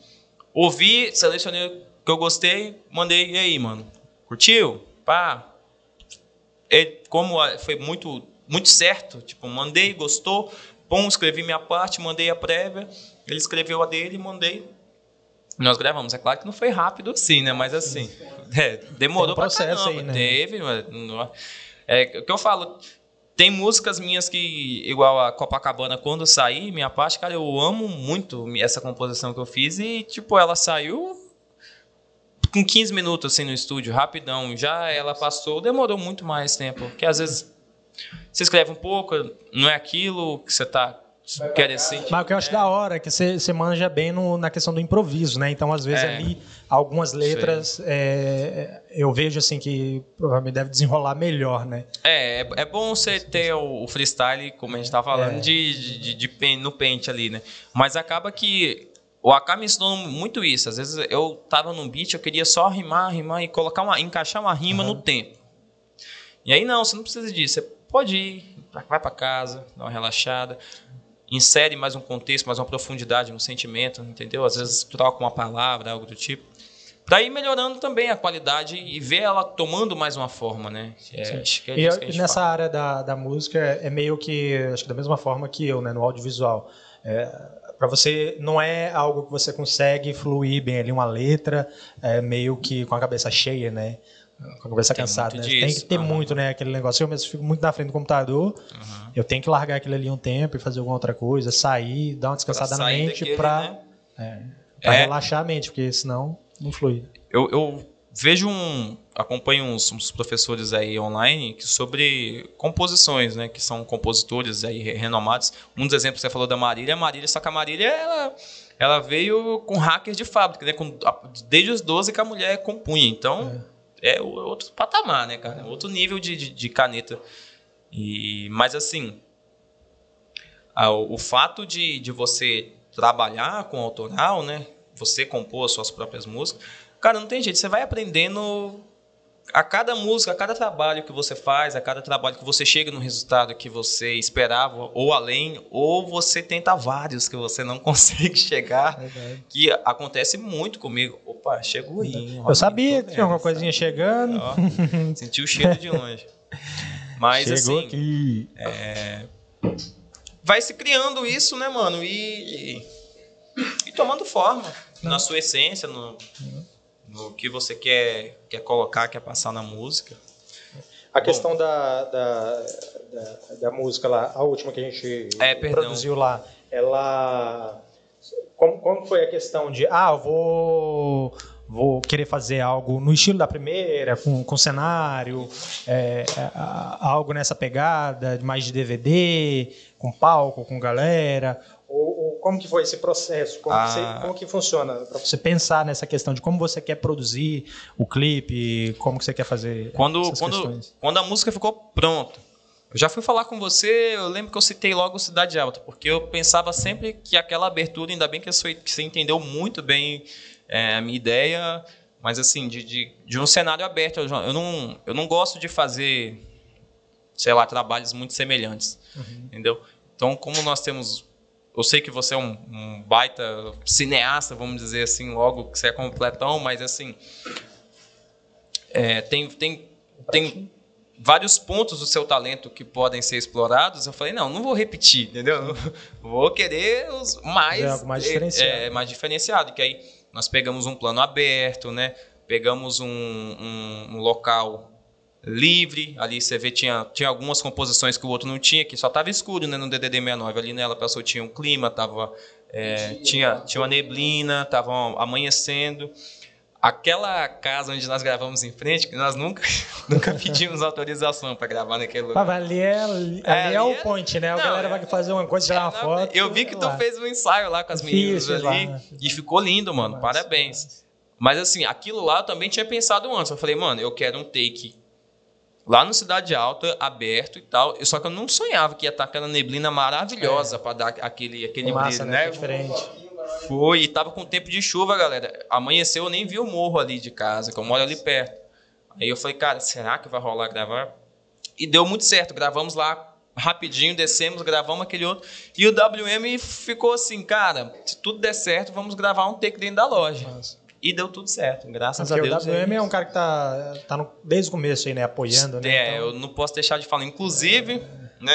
Ouvi, selecionei o que eu gostei, mandei, e aí, mano? Curtiu? Pá. Ele, como a- foi muito, muito certo, tipo, mandei, gostou, bom, escrevi minha parte, mandei a prévia, ele escreveu a dele e mandei. Nós gravamos. É claro que não foi rápido assim, né? Mas assim, é, demorou Tem um processo pra caramba. aí, né? Teve, mas é o que eu falo. Tem músicas minhas que, igual a Copacabana, quando sair, minha parte, cara, eu amo muito essa composição que eu fiz e, tipo, ela saiu com 15 minutos, assim, no estúdio, rapidão. Já ela passou, demorou muito mais tempo, porque às vezes você escreve um pouco, não é aquilo que você está querendo assim. Mas o que eu acho da hora é que você, você manja bem no- na questão do improviso, né? Então, às vezes, É. ali, algumas letras, é, eu vejo, assim, que provavelmente deve desenrolar melhor, né? É, é, é bom você ter o, o freestyle, como a gente tá falando, É. de, de, de- pen- no pente ali, né? Mas acaba que o AK me ensinou muito isso. Às vezes eu tava num beat, eu queria só rimar, rimar e colocar uma, encaixar uma rima no tempo. E aí não, você não precisa disso. Você pode ir, vai pra casa, dá uma relaxada, insere mais um contexto, mais uma profundidade no sentimento, entendeu? Às vezes troca uma palavra, algo do tipo. Ir melhorando também a qualidade e ver ela tomando mais uma forma, né? É, acho que é E nessa fala. área da, da música é meio que, acho que da mesma forma que eu, né, no audiovisual. É, para você não é algo que você consegue fluir bem ali uma letra, é meio que com a cabeça cheia, né? Com a cabeça Tem cansada, né? Tem que ter aham. muito, né, aquele negócio. Eu mesmo fico muito na frente do computador. Eu tenho que largar aquilo ali um tempo e fazer alguma outra coisa, sair, dar uma descansada na mente para né? pra É. relaxar a mente, porque senão não flui. Eu, eu vejo um. acompanho uns, uns professores aí online que sobre composições, né? Que são compositores aí re- renomados. Um dos exemplos que você falou da Marília, a Marília, só que a Marília, ela, ela veio com hackers de fábrica, né? Com, desde os 12 que a mulher compunha. Então, é, o- outro patamar, né, cara? Outro nível de, de, de caneta. E, mas assim, a- o, o fato de, de você trabalhar com autoral, né? Você compor as suas próprias músicas, cara, não tem jeito. Você vai aprendendo a cada música, a cada trabalho que você faz, a cada trabalho que você chega no resultado que você esperava, ou além, ou você tenta vários que você não consegue chegar, que acontece muito comigo. Opa, chegou aí. Eu sabia que tinha alguma coisinha chegando. Ó, senti o cheiro de longe. Mas Chegou assim, aqui. vai se criando isso, né, mano? E, e tomando forma na sua essência, no, no que você quer, quer colocar, quer passar na música. A questão da, da, da, da música lá, a última que a gente É, produziu lá, ela. Como, como foi a questão de, ah, vou, vou querer fazer algo no estilo da primeira, com, com cenário, é, é, algo nessa pegada, mais de DVD, com palco, com galera? Ou, ou como que foi esse processo? Como, Ah. que, você- como que funciona? Para você pensar nessa questão de como você quer produzir o clipe, como que você quer fazer Quando, essas quando, questões? quando a música ficou pronta, eu já fui falar com você, eu lembro que eu citei logo Cidade Alta, porque eu pensava sempre que aquela abertura, ainda bem que, você entendeu muito bem é, a minha ideia, mas assim, de, de, de um cenário aberto. Eu, não, eu não gosto de fazer, sei lá, trabalhos muito semelhantes, entendeu? Então, como nós temos... Eu sei que você é um, um baita cineasta, vamos dizer assim, logo que você é completão, mas assim... é, tem, tem, tem vários pontos do seu talento que podem ser explorados. Eu falei, não, não vou repetir, entendeu? Vou querer os mais, É algo mais é, diferenciado. É, mais diferenciado. Que aí nós pegamos um plano aberto, né? Pegamos um, um- um local livre. Ali você vê, tinha, tinha algumas composições que o outro não tinha, que só estava escuro né, no DDD 69. Ali nela passou, tinha um clima, tava, é, tinha, tinha uma neblina, estava amanhecendo. Aquela casa onde nós gravamos em frente, que nós nunca, nunca pedimos autorização para gravar naquele lugar. mas ali é, ali É, é, ali o é- point, né? A Não, galera é- vai fazer uma coisa, tirar uma É, foto. Eu vi que tu lá. fez um ensaio lá com as meninas fiz ali lá. e ficou lindo, mano. Parabéns. Mas assim, aquilo lá eu também tinha pensado antes. Eu falei, mano, eu quero um take lá no Cidade Alta, aberto e tal. Só que eu não sonhava que ia estar aquela neblina maravilhosa pra dar aquele, aquele Massa, brilho, né? né? É diferente. Foi, e tava com tempo de chuva, galera. Amanheceu, eu nem vi o morro ali de casa, que eu moro ali perto. Aí eu falei, cara, será que vai rolar gravar? E deu muito certo, gravamos lá rapidinho, descemos, gravamos aquele outro. E o WM ficou assim, cara, se tudo der certo, vamos gravar um take dentro da loja. Massa. E deu tudo certo, graças Porque a Deus. o WM aí. é um cara que tá, tá no- desde o começo aí, né? Apoiando, né? É, Então, eu não posso deixar de falar. Inclusive, né?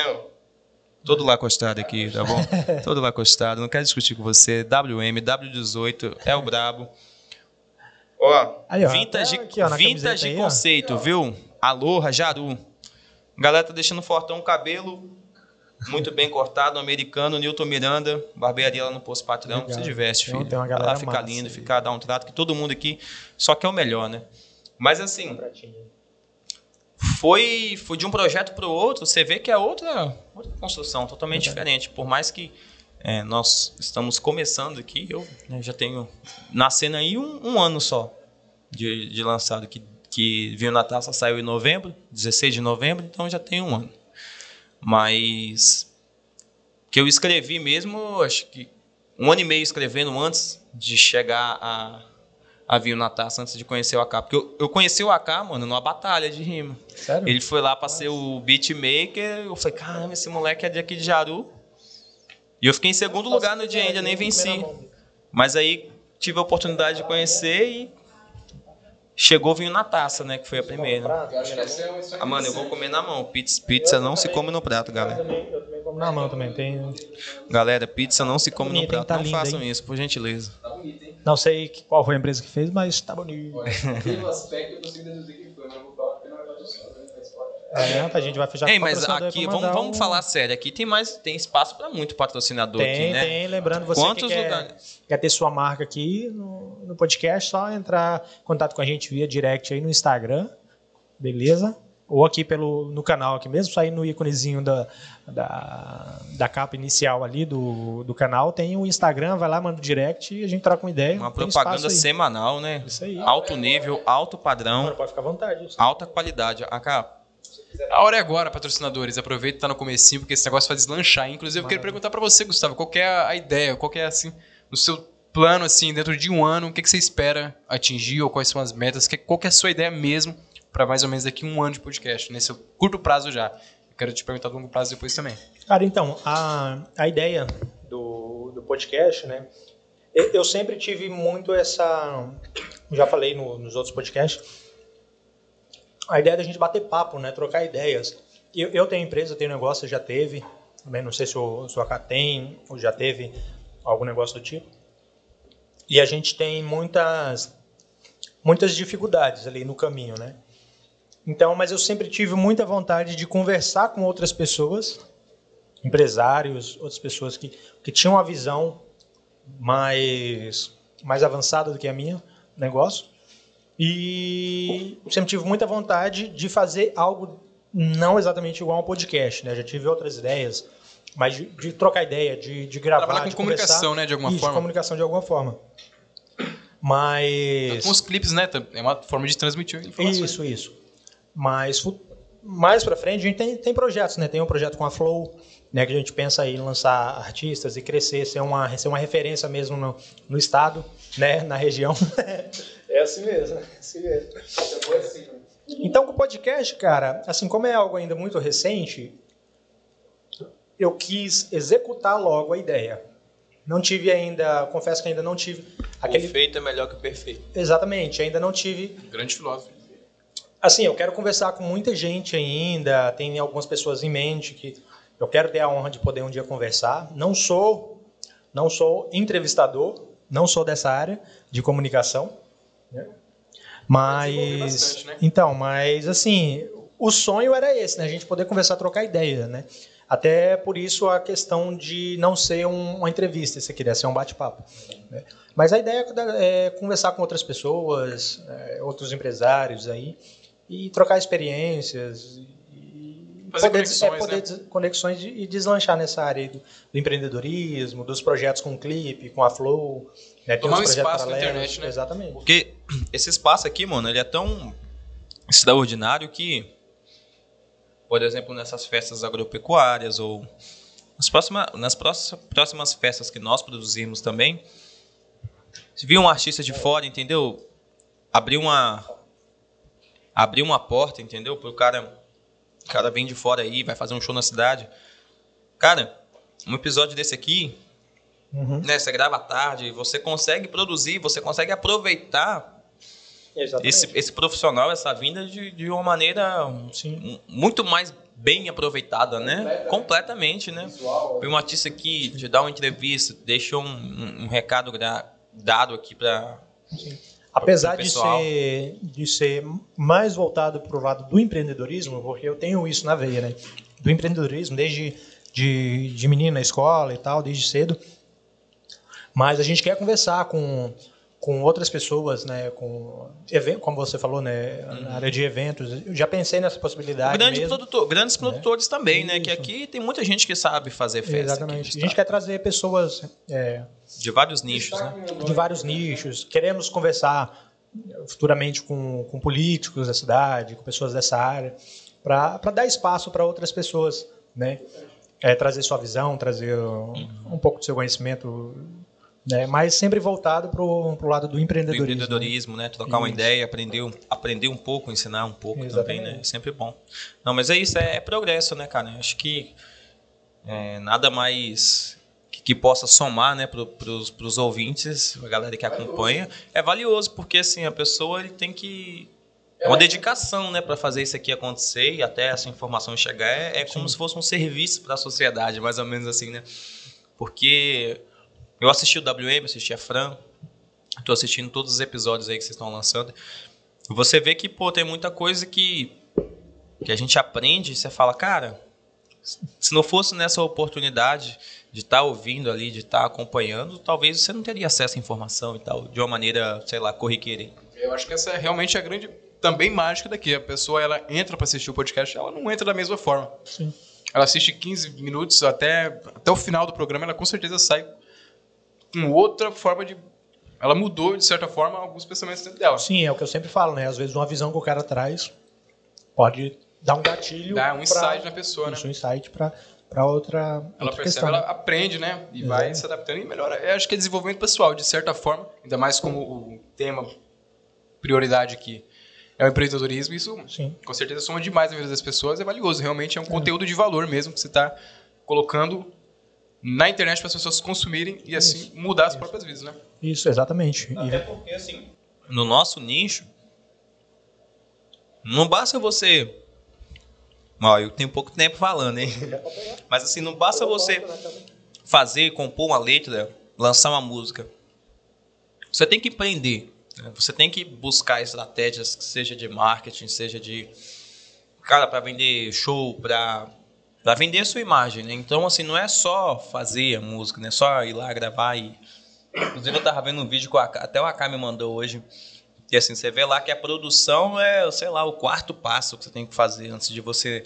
Todo lá acostado aqui, tá bom? Todo lá acostado. Não quero discutir com você. WM, W18, é o brabo. Ó, Aí, ó, vintage, aqui, ó, vintage aí, ó. conceito, viu? Aloha, Jaru. Galera tá deixando fortão o cabelo. Muito bem cortado, americano, Newton Miranda, barbearia lá no Posto Patrão. Legal. Se diverte, Tem- filho. tem uma Vai lá galera ficar massa lindo, aí. ficar, dar um trato, que todo mundo aqui só quer o melhor, né? Mas assim, foi, foi de um projeto para o outro, você vê que é outra, outra construção, totalmente diferente. Por mais que é, nós estamos começando aqui, eu né, já tenho nascendo aí um, um ano só de, de lançado, que, que Vinho na Taça saiu em novembro, 16 de novembro, então já tem um ano. Mas que eu escrevi mesmo, acho que um ano e meio escrevendo antes de chegar a, a Vinho na Taça, antes de conhecer o AK. Porque eu, eu conheci o AK, mano, numa batalha de rima. Sério? Ele foi lá para ser o beatmaker, eu falei, caramba, esse moleque é de aqui de Jaru. E eu fiquei em segundo lugar no dia ainda, nem venci. Mas aí tive a oportunidade de conhecer e chegou vinho na taça, né? Que foi a primeira. Ah, mano, eu vou comer na mão. Pizza, pizza não se come no prato, galera. Eu também como na mão também. Tem... Galera, pizza não se come no Bonito, hein? prato. Tá Não lindo, façam hein? isso, por gentileza. Não sei qual foi a empresa que fez, mas tá bonito. Pelo aspecto, eu consigo deduzir que foi, mas eu vou falar que não é patrocinado, né? É, a gente vai fechar Ei, com mas aqui, vamos, vamos um- falar sério. Aqui tem mais, tem espaço para muito patrocinador Tem, aqui, né? tem. Lembrando, você Quantos que quer, quer ter sua marca aqui no, no podcast, só entrar em contato com a gente via direct aí no Instagram, beleza? Ou aqui pelo, no canal aqui mesmo, sair no íconezinho da, da, da capa inicial ali do, do canal, tem o Instagram, vai lá, manda o direct e a gente troca uma ideia. Uma propaganda semanal, né? Isso aí. Alto nível, alto padrão, Agora pode ficar à vontade. alta qualidade. AK, A hora é agora, patrocinadores. Aproveita e tá no comecinho, porque esse negócio vai deslanchar. Inclusive, eu queria perguntar pra você, Gustavo, qual é a ideia, qual é, assim, no seu plano, assim, dentro de um ano, o que, que você espera atingir, ou quais são as metas, que- qual que é a sua ideia mesmo pra mais ou menos daqui um ano de podcast, nesse curto prazo já. Eu quero te perguntar do longo prazo depois também. Cara, então, a, a ideia do, do podcast, né? Eu, eu sempre tive muito essa. Já falei no- nos outros podcasts. A ideia da gente bater papo, né? Trocar ideias. Eu, eu tenho empresa, tenho negócio, já teve. Também não sei se o, o AK tem ou já teve algum negócio do tipo. E a gente tem muitas, muitas dificuldades ali no caminho, né? Então, mas eu sempre tive muita vontade de conversar com outras pessoas, empresários, outras pessoas que, que tinham uma visão mais, mais avançada do que a minha, negócio. E sempre tive muita vontade de fazer algo não exatamente igual a um podcast, né? Já tive outras ideias, mas de, de trocar ideia, de, de gravar, Trabalhar com de comunicação, né, de alguma Isso, forma. comunicação de alguma forma. Mas Com os clipes, né? É uma forma de transmitir informações. isso, isso. Mas mais pra frente a gente tem, tem projetos, né? Tem um projeto com a Flow, né? Que a gente pensa aí em lançar artistas e crescer, ser uma, ser uma referência mesmo no, no estado, né? Na região. é assim mesmo, é assim mesmo. Então com o podcast, cara, assim como é algo ainda muito recente, eu quis executar logo a ideia. Não tive ainda, confesso que ainda não tive aquele feito é melhor que o perfeito. exatamente, ainda não tive Grande filósofo. Assim, eu quero conversar com muita gente ainda, tem algumas pessoas em mente que eu quero ter a honra de poder um dia conversar. Não sou, não sou entrevistador, não sou dessa área de comunicação, Mas bastante, né? então, mas assim, o sonho era esse, né? A gente poder conversar, trocar ideia, né? Até por isso a questão de não ser um- uma entrevista, se queria ser um bate-papo. né? Mas a ideia é conversar com outras pessoas, é, outros empresários aí, e trocar experiências, e Fazer poder, conexões, é, poder né? des- conexões de- e deslanchar nessa área aí do, do empreendedorismo, dos projetos com o Clipe, com a Flow. Né? Tomar um espaço na paralelos, internet, né? Exatamente. Porque esse espaço aqui, mano, ele é tão extraordinário que, por exemplo, nessas festas agropecuárias ou nas próximas, nas próximas, próximas festas que nós produzimos também, se vir um artista de fora, entendeu? Abrir uma abrir uma porta, entendeu? Pro cara, o cara vem de fora aí, vai fazer um show na cidade. Cara, um episódio desse aqui, Uhum. né, você grava à tarde, você consegue produzir, você consegue aproveitar Exatamente. esse, esse profissional, essa vinda de, de uma maneira muito mais bem aproveitada, né? Completamente, né? Foi um artista que te dá uma entrevista, deixou um, um- um recado dado aqui para Apesar de ser, de ser mais voltado para o lado do empreendedorismo, porque eu tenho isso na veia, né? Do empreendedorismo, desde de, de menino na escola e tal, desde cedo. Mas a gente quer conversar com, com outras pessoas, né, com como você falou, né, na área de eventos. Eu já pensei nessa possibilidade Grande mesmo. produtor, grandes produtores também, né? Que Isso. aqui tem muita gente que sabe fazer festa. aqui, Exatamente. de A gente quer trazer pessoas é, De vários nichos, né? de vários nichos. Queremos conversar futuramente com, com políticos da cidade, com pessoas dessa área, para dar espaço para outras pessoas, né? É, trazer sua visão, trazer um, um pouco do seu conhecimento, né? mas sempre voltado para o lado do Do empreendedorismo. empreendedorismo, né? Trocar uma Isso. ideia, aprender, um- aprender um pouco, ensinar um pouco também, né? Exatamente. É sempre bom. Não, mas é isso, é, é progresso, né, cara? Acho que é, nada mais que, que possa somar, né, para os ouvintes, a galera que acompanha, é valioso, porque assim, a pessoa ele tem que. É uma dedicação, né, para fazer isso aqui acontecer e até essa informação chegar. É, é como se fosse um serviço para a sociedade, mais ou menos assim, né? Porque eu assisti o WM, assisti a Fran, tô assistindo todos os episódios aí que vocês estão lançando. Você vê que, pô, tem muita coisa que, que a gente aprende e você fala, cara, se não fosse nessa oportunidade de estar ouvindo ali, de estar acompanhando, talvez você não teria acesso à informação e tal, de uma maneira, sei lá, corriqueira. Eu acho que essa é realmente a grande também mágica daqui. A pessoa ela entra para assistir o podcast, ela não entra da mesma forma. Sim. Ela assiste 15 minutos até, até o final do programa, ela com certeza sai com outra forma de. Ela mudou, de certa forma, alguns pensamentos dentro dela. Sim, é o que eu sempre falo, né? Às vezes uma visão que o cara traz pode dar um gatilho. Dá um pra- insight na pessoa, né? Um insight para outra, Ela outra percebe, questão. ela aprende, né? E vai Exato. se adaptando e melhora. Eu acho que é desenvolvimento pessoal, de certa forma, ainda mais como o tema prioridade aqui é o empreendedorismo, isso Sim. com certeza soma demais na vida das pessoas, é valioso. Realmente é um conteúdo de valor mesmo que você está colocando na internet para as pessoas consumirem e assim mudar as próprias vidas, né? Isso, exatamente. Até porque, assim, no nosso nicho, não basta você. Ó, eu tenho pouco tempo falando, hein? Mas assim, não basta você fazer, compor uma letra, lançar uma música. Você tem que empreender. né? Você tem que buscar estratégias, que seja de marketing, seja de. Cara, para vender show, para para vender a sua imagem, né? Então, assim, não é só fazer a música, não é só ir lá gravar e Inclusive, eu tava vendo um vídeo que até o AK me mandou hoje. E assim, você vê lá que a produção é, sei lá, o quarto passo que você tem que fazer antes de você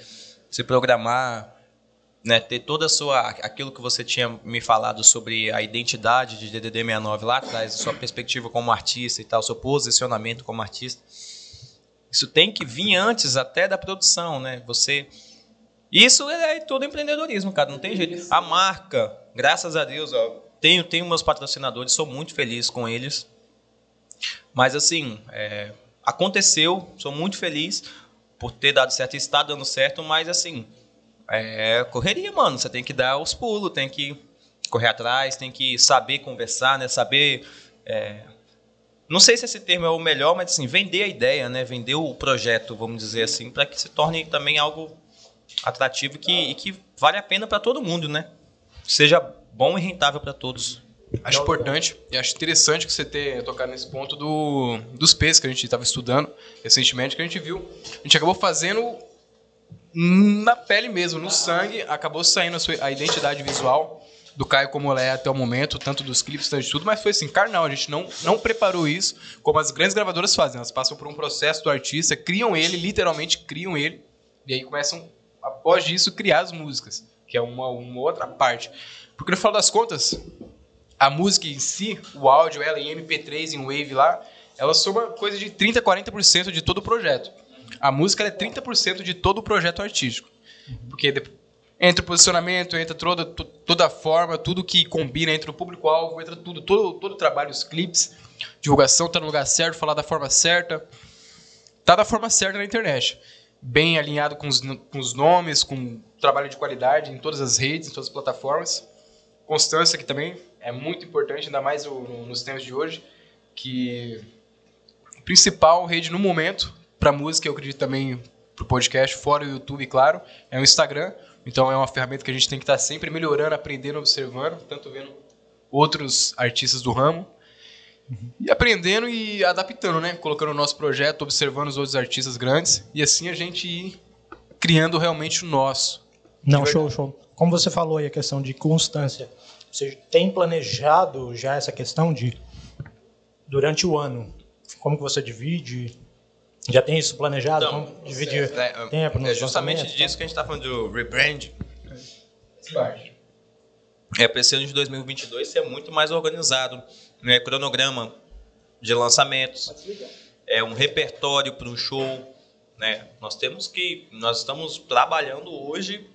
se programar, né, ter toda a sua aquilo que você tinha me falado sobre a identidade de DDD 69 lá atrás, a sua perspectiva como artista e tal, seu posicionamento como artista. Isso tem que vir antes até da produção, né? Você isso é todo empreendedorismo, cara, não tem jeito. A marca, graças a Deus, ó, tenho, tenho meus patrocinadores, sou muito feliz com eles. Mas assim, é, aconteceu, sou muito feliz por ter dado certo e está dando certo, mas assim, é correria, mano. Você tem que dar os pulos, tem que correr atrás, tem que saber conversar, né? Saber. é, não sei se esse termo é o melhor, mas assim, vender a ideia, né? Vender o projeto, vamos dizer assim, para que se torne também algo atrativo que, e que vale a pena para todo mundo, né? Seja bom e rentável para todos. Acho importante e acho interessante que você ter tocado nesse ponto do, dos P's que a gente estava estudando recentemente, que a gente viu. A gente acabou fazendo na pele mesmo, no sangue, acabou saindo a, sua, a identidade visual do Caio como ela é até o momento, tanto dos clipes, tanto de tudo, mas foi assim, carnal, a gente não, não preparou isso como as grandes gravadoras fazem. Elas passam por um processo do artista, criam ele, literalmente criam ele, e aí começam, após disso, criar as músicas, que é uma, uma outra parte. Porque no final das contas, a música em si, o áudio, ela em MP3, em Wave lá, ela soma coisa de 30%, 40% de todo o projeto. A música é 30% de todo o projeto artístico. Porque entra o posicionamento, entra toda, to- toda a forma, tudo que combina, entra o público-alvo, entra tudo, todo, todo o trabalho, os clipes, divulgação tá no lugar certo, falar da forma certa. Tá da forma certa na internet. Bem alinhado com os, com os nomes, com trabalho de qualidade em todas as redes, em todas as plataformas constância que também é muito importante, ainda mais nos tempos de hoje, que o principal rede no momento para música, eu acredito também para o podcast, fora o YouTube, claro, é o Instagram. Então é uma ferramenta que a gente tem que estar sempre melhorando, aprendendo, observando, tanto vendo outros artistas do ramo e aprendendo e adaptando, né? Colocando o nosso projeto, observando os outros artistas grandes e assim a gente ir criando realmente o nosso. Não, show, show. Como você falou aí, a questão de constância. Você tem planejado já essa questão de durante o ano, como que você divide? Já tem isso planejado? Então, como dividir É, tempo nos é justamente lançamentos, disso que a gente está falando do rebrand. É para esse ano de 2022 ser muito mais organizado, né? Cronograma de lançamentos, é um repertório para o show, né? Nós temos que, nós estamos trabalhando hoje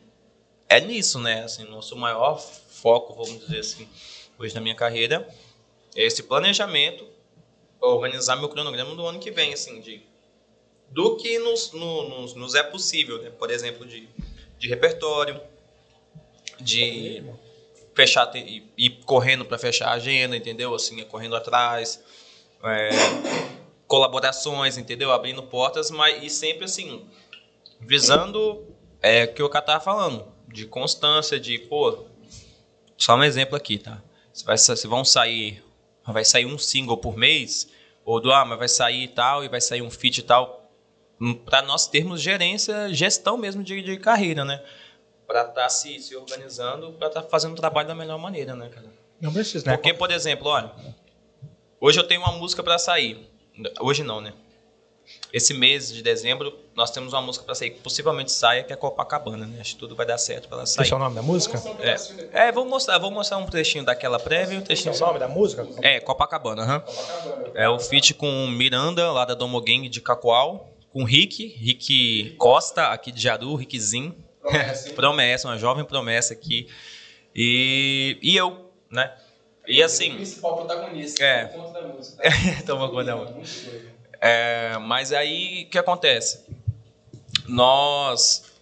é nisso, né? Assim, nosso maior foco, vamos dizer assim, hoje na minha carreira é esse planejamento, organizar meu cronograma do ano que vem, assim, de do que nos, no- nos, nos é possível, né? Por exemplo, de, de repertório, de fechar e ir correndo para fechar a agenda, entendeu? Assim, é correndo atrás, é, colaborações, entendeu? Abrindo portas, mas e sempre assim visando é que o cara tava falando, de constância, de pô, só um exemplo aqui, tá? Se vai se vão sair, vai sair um single por mês, ou do ah, mas vai sair tal e vai sair um feat tal, para nós termos gerência, gestão mesmo de, de carreira, né? Para estar se, se organizando, para estar fazendo o trabalho da melhor maneira, né, cara? Não precisa, né? Porque, por exemplo, olha, hoje eu tenho uma música para sair. Hoje não, né? Esse mês de dezembro nós temos uma música para sair que possivelmente saia, que é Copacabana, né? Acho que tudo vai dar certo para ela sair. Esse é o nome da música? É, é vou mostrar, vou mostrar um trechinho daquela prévia e um trechinho. Esse é o nome da música? É, Copacabana, aham. É o feat com Miranda, lá da Domo Gang de Cacoal, com Rick, Rick Costa, aqui de Jaru, Rickzinho. Promessa, uma jovem promessa aqui. E, e eu, né? E assim. principal protagonista. É. por conta da música. Toma conta, mano. É, mas aí o que acontece? Nós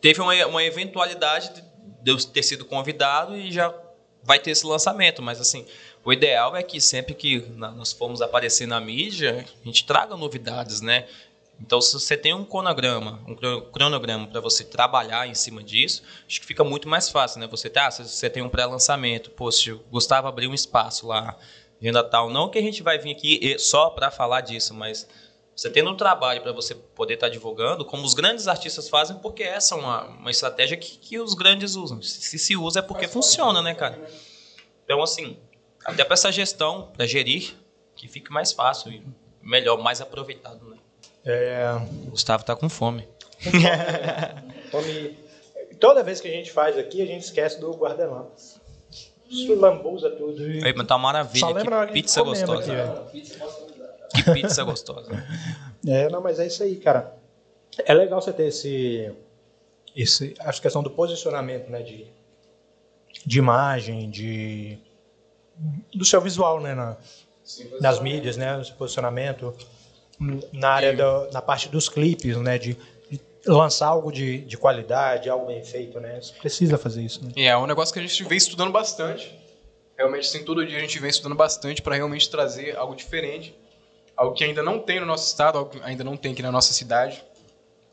teve uma, uma eventualidade de eu ter sido convidado e já vai ter esse lançamento, mas assim, o ideal é que sempre que nós formos aparecer na mídia, a gente traga novidades, né? Então, se você tem um cronograma, um cro- cronograma para você trabalhar em cima disso, acho que fica muito mais fácil, né? Você tá, você tem um pré-lançamento, pô, se o Gustavo abrir um espaço lá, agenda tal, não que a gente vai vir aqui só para falar disso, mas você tendo um trabalho para você poder estar divulgando, como os grandes artistas fazem, porque essa é uma, uma estratégia que, que os grandes usam. Se, se se usa é porque funciona, né, cara? Então, assim, até para essa gestão, para gerir, que fique mais fácil e melhor, mais aproveitado, né? É, O Gustavo tá com fome. Tome- Toda vez que a gente faz aqui, a gente esquece do guarda-lamas. Isso lambuza tudo. E... Aí, mas tá uma maravilha. Só lembra Que pizza gostosa. aqui, que pizza gostosa. É, não, mas é isso aí, cara. É legal você ter esse, esse acho que questão do posicionamento, né, de, de imagem, de do seu visual, né, na, nas mídias, né, o seu posicionamento na área da, na parte dos clipes, né, de, de lançar algo de, de qualidade, algo bem feito, né? Você precisa fazer isso, né? E é um negócio que a gente vem estudando bastante. Realmente, assim, todo dia a gente vem estudando bastante para realmente trazer algo diferente. Algo que ainda não tem no nosso estado, algo que ainda não tem aqui na nossa cidade.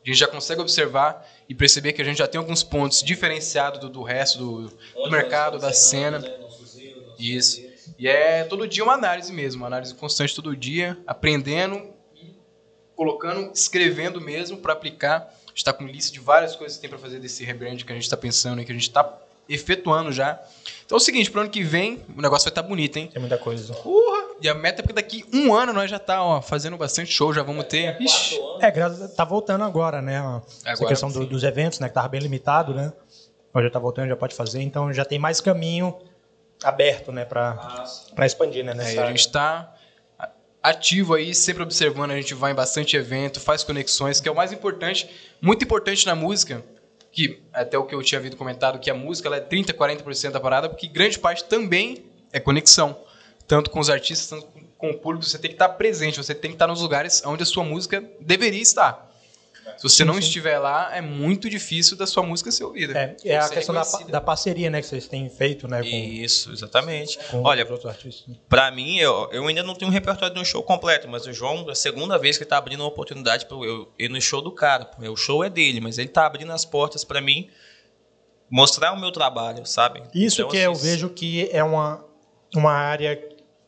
A gente já consegue observar e perceber que a gente já tem alguns pontos diferenciados do, do resto do, do mercado, da cena. Isso. E é todo dia uma análise mesmo, uma análise constante todo dia, aprendendo colocando, escrevendo mesmo para aplicar. A gente está com lista de várias coisas que tem para fazer desse rebrand que a gente está pensando e que a gente está efetuando já. Então é o seguinte, pro ano que vem o negócio vai estar bonito, hein? Tem muita coisa. Porra! E a meta é porque daqui um ano nós já tá ó, fazendo bastante show, já vamos ter. Ixi, É, graças, tá voltando agora, né? Essa Agora, questão do- dos eventos, né? Que tava bem limitado, né? Agora já tá voltando, já pode fazer, então já tem mais caminho aberto, né? Pra, pra expandir, né? É, Nessa e a gente tá ativo aí, sempre observando, a gente vai em bastante evento, faz conexões, que é o mais importante, muito importante na música, que até o que eu tinha ouvido comentado, que a música ela é 30, 40% da parada, porque grande parte também é conexão. Tanto com os artistas, tanto com o público, você tem que estar presente, você tem que estar nos lugares onde a sua música deveria estar. Se você não estiver lá, é muito difícil da sua música ser ouvida. É, é a questão da, da parceria, né? Que vocês têm feito, né? Com, Isso, exatamente. com Olha, né? Pra mim, eu, eu ainda não tenho um repertório de um show completo, mas o João, é a segunda vez que tá abrindo uma oportunidade para eu ir no show do cara. O show é dele, mas ele tá abrindo as portas pra mim mostrar o meu trabalho, sabe? Isso Então, que eu assim, vejo que é uma, uma área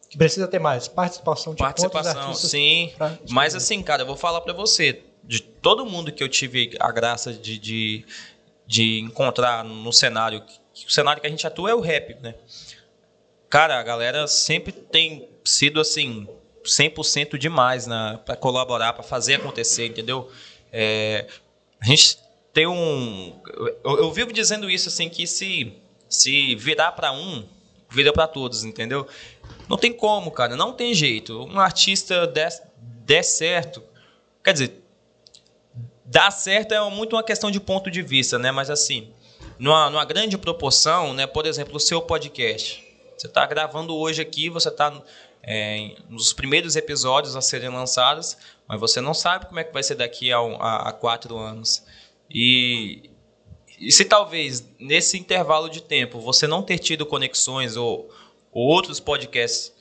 que precisa ter mais participação de Participação, artistas. sim. Mas assim, cara, eu vou falar pra você, de todo mundo que eu tive a graça de, de, de encontrar no cenário, o cenário que a gente atua é o rap, né? cara, a galera sempre tem sido assim 100% demais na para colaborar, para fazer acontecer, entendeu? É, a gente tem um eu, eu vivo dizendo isso assim que se se virar para um, vira para todos, entendeu? Não tem como, cara, não tem jeito. Um artista der, der certo, quer dizer, dar certo é muito uma questão de ponto de vista, né? Mas assim, numa, numa grande proporção, né? Por exemplo, o seu podcast. Você está gravando hoje aqui, você está é, nos primeiros episódios a serem lançados, mas você não sabe como é que vai ser daqui a, a, a quatro anos. E, e se talvez nesse intervalo de tempo você não ter tido conexões ou, ou outros podcasts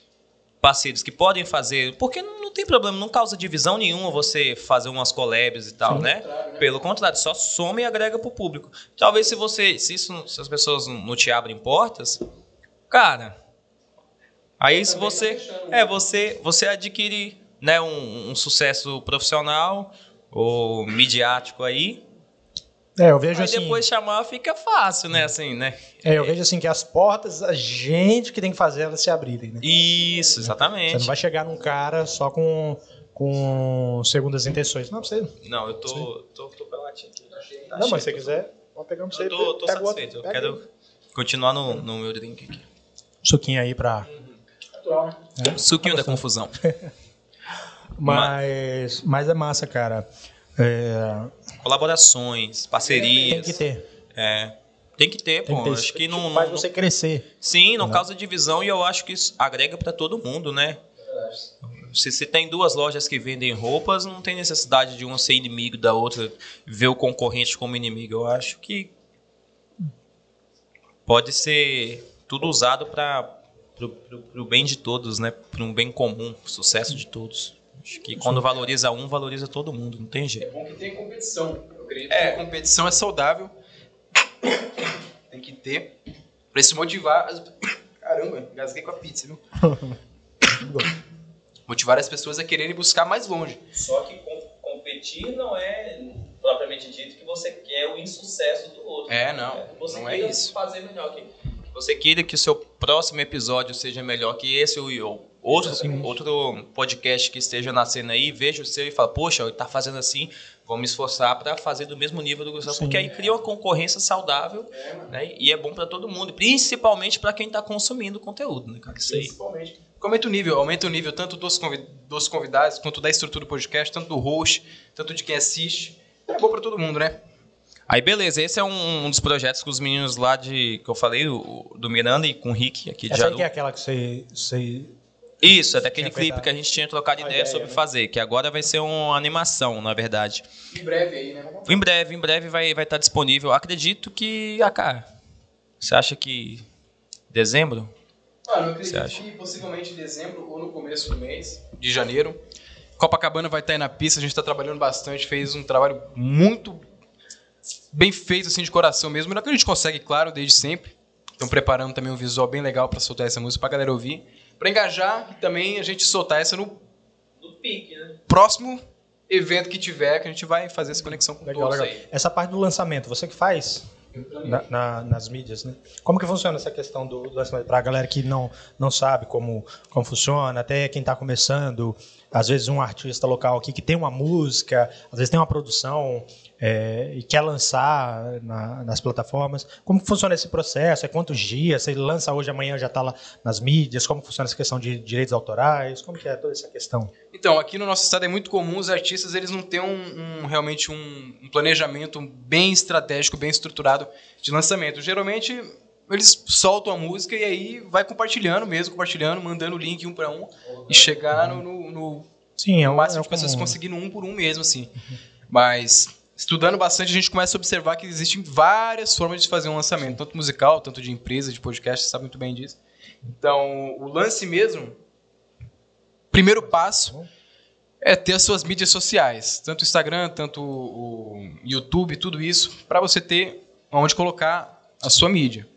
parceiros que podem fazer, porque não, tem problema, não causa divisão nenhuma você fazer umas collabs e tal, né? Claro, né? Pelo contrário, só soma e agrega pro público. Talvez se você, se, isso, se as pessoas não te abrem portas, cara, aí se você, é, você, você adquire, né, um, um sucesso profissional ou midiático aí, é, eu vejo Aí assim. depois chamar fica fácil, né? Assim, né? É, eu vejo assim que as portas, a gente que tem que fazer elas se abrirem, né? Isso, exatamente. Você não vai chegar num cara só com, com segundas intenções. Não, você. Não, eu tô, tô, tô pela latinha aqui. Tá não, mas se você quiser, vamos pegar um pra você. Eu tô, tô satisfeito. Outro, eu quero aí. continuar no, no meu drink aqui. Suquinho aí pra. É? Suquinho da confusão. mas, mas é massa, cara. É... Colaborações, parcerias. Tem que ter. É. Tem que ter, tem pô. Que ter. Acho que não, faz você crescer. Sim, não causa divisão e eu acho que isso agrega para todo mundo, né? Se você tem duas lojas que vendem roupas, não tem necessidade de uma ser inimigo da outra, ver o concorrente como inimigo. Eu acho que pode ser tudo usado para o bem de todos, né? Para um bem comum, sucesso de todos. Acho que quando valoriza um, valoriza todo mundo, não tem jeito. É bom que tem competição. Eu acredito é. que competição é saudável. tem que ter. Pra se motivar. As... Caramba, gasguei com a pizza, viu? motivar as pessoas a quererem buscar mais longe. Só que competir não é propriamente dito que você quer o insucesso do outro. É, não. É, você não é isso. fazer melhor que você queira que o seu próximo episódio seja melhor que esse ou outro, outro podcast que esteja nascendo aí, veja o seu e fala, poxa, ele está fazendo assim, vou me esforçar para fazer do mesmo nível do Gustavo, porque aí cria uma concorrência saudável né? e é bom para todo mundo, principalmente para quem está consumindo o conteúdo, né, cara? Isso aí. Principalmente. Aumenta o nível, aumenta o nível tanto dos, dos convidados, quanto da estrutura do podcast, tanto do host, tanto de quem assiste. É bom para todo mundo, né? Aí beleza, esse é um, um, dos projetos com os meninos lá de que eu falei, o, do Miranda e com o Rick aqui de Essa que é aquela que você, você... Isso, é daquele clipe que a gente tinha trocado ideia, ideia sobre né? fazer, que agora vai ser uma animação, na verdade. Em breve aí, né? Em breve, em breve vai vai estar disponível. Acredito que, ah, cara, você acha que dezembro? Mano, eu acredito que possivelmente em dezembro ou no começo do mês de janeiro. Copacabana vai estar aí na pista, a gente está trabalhando bastante, fez um trabalho muito bem feito, assim, de coração mesmo. Não é que a gente consegue, claro, desde sempre. Estão preparando também um visual bem legal para soltar essa música, pra galera ouvir. Para engajar e também a gente soltar essa no, no pique, né? próximo evento que tiver, que a gente vai fazer essa conexão com legal, todos legal. aí. Essa parte do lançamento, você que faz? Na, na, nas mídias, né? Como que funciona essa questão do, do lançamento? Para a galera que não, não sabe como, como funciona, até quem está começando, às vezes um artista local aqui que tem uma música, às vezes tem uma produção, é, e quer lançar na, nas plataformas. Como funciona esse processo? É quantos dias? Você lança hoje, amanhã já está lá nas mídias? Como funciona essa questão de direitos autorais? Como que é toda essa questão? Então, aqui no nosso estado é muito comum os artistas eles não têm um, um realmente um, um, planejamento bem estratégico, bem estruturado de lançamento. Geralmente eles soltam a música e aí vai compartilhando mesmo, compartilhando, mandando o link um para um e chegar no, no, no Sim, é o máximo é de pessoas conseguindo um por um mesmo, assim. Mas estudando bastante, a gente começa a observar que existem várias formas de fazer um lançamento, tanto musical, tanto de empresa, de podcast, você sabe muito bem disso. Então, o lance mesmo, primeiro passo é ter as suas mídias sociais, tanto o Instagram, tanto o YouTube, tudo isso, para você ter onde colocar a sua mídia.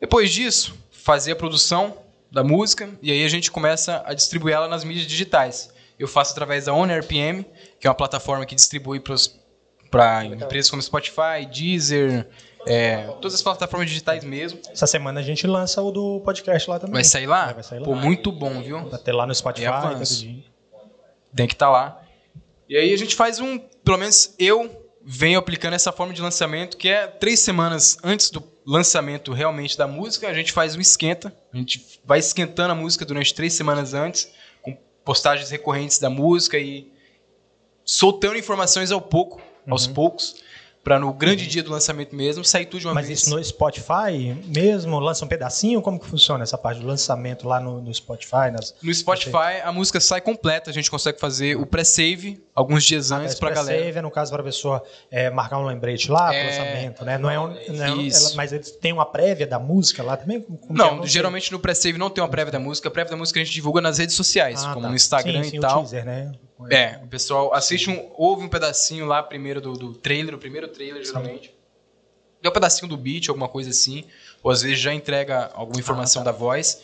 Depois disso, fazer a produção da música e aí a gente começa a distribuir ela nas mídias digitais. Eu faço através da OnRPM, que é uma plataforma que distribui para empresas como Spotify, Deezer, É, todas as plataformas digitais mesmo. Essa semana a gente lança o do podcast lá também. Vai sair lá? É, vai sair lá. Pô, muito bom, viu? Vai ter lá no Spotify. É. Tem que estar lá. E aí a gente faz um, pelo menos eu venho aplicando essa forma de lançamento, que é três semanas antes do lançamento realmente da música, a gente faz um esquenta. A gente vai esquentando a música durante três semanas antes, com postagens recorrentes da música e soltando informações ao pouco, aos Uhum. poucos, para no grande dia do lançamento mesmo sair tudo de uma Mas vez. isso no Spotify mesmo? Lança um pedacinho? Como que funciona essa parte do lançamento lá no, no Spotify? Nas... No Spotify, a música sai completa, a gente consegue fazer o pré-save alguns dias antes Esse pra galera. pré-save é no caso para a pessoa é, marcar um lembrete lá É, lançamento, né? Não é, um, não é um- ela- mas eles têm uma prévia da música lá também? É? Não, sei. geralmente no pré-save não tem uma prévia da música. A prévia da música a gente divulga nas redes sociais, Ah, como tá. no Instagram Sim, sim, e tal. teaser, né? É, o pessoal assiste um, ouve um pedacinho lá primeiro do, do trailer, o primeiro trailer geralmente. E um pedacinho do beat, alguma coisa assim. Ou às vezes já entrega alguma informação Ah, tá. da voz.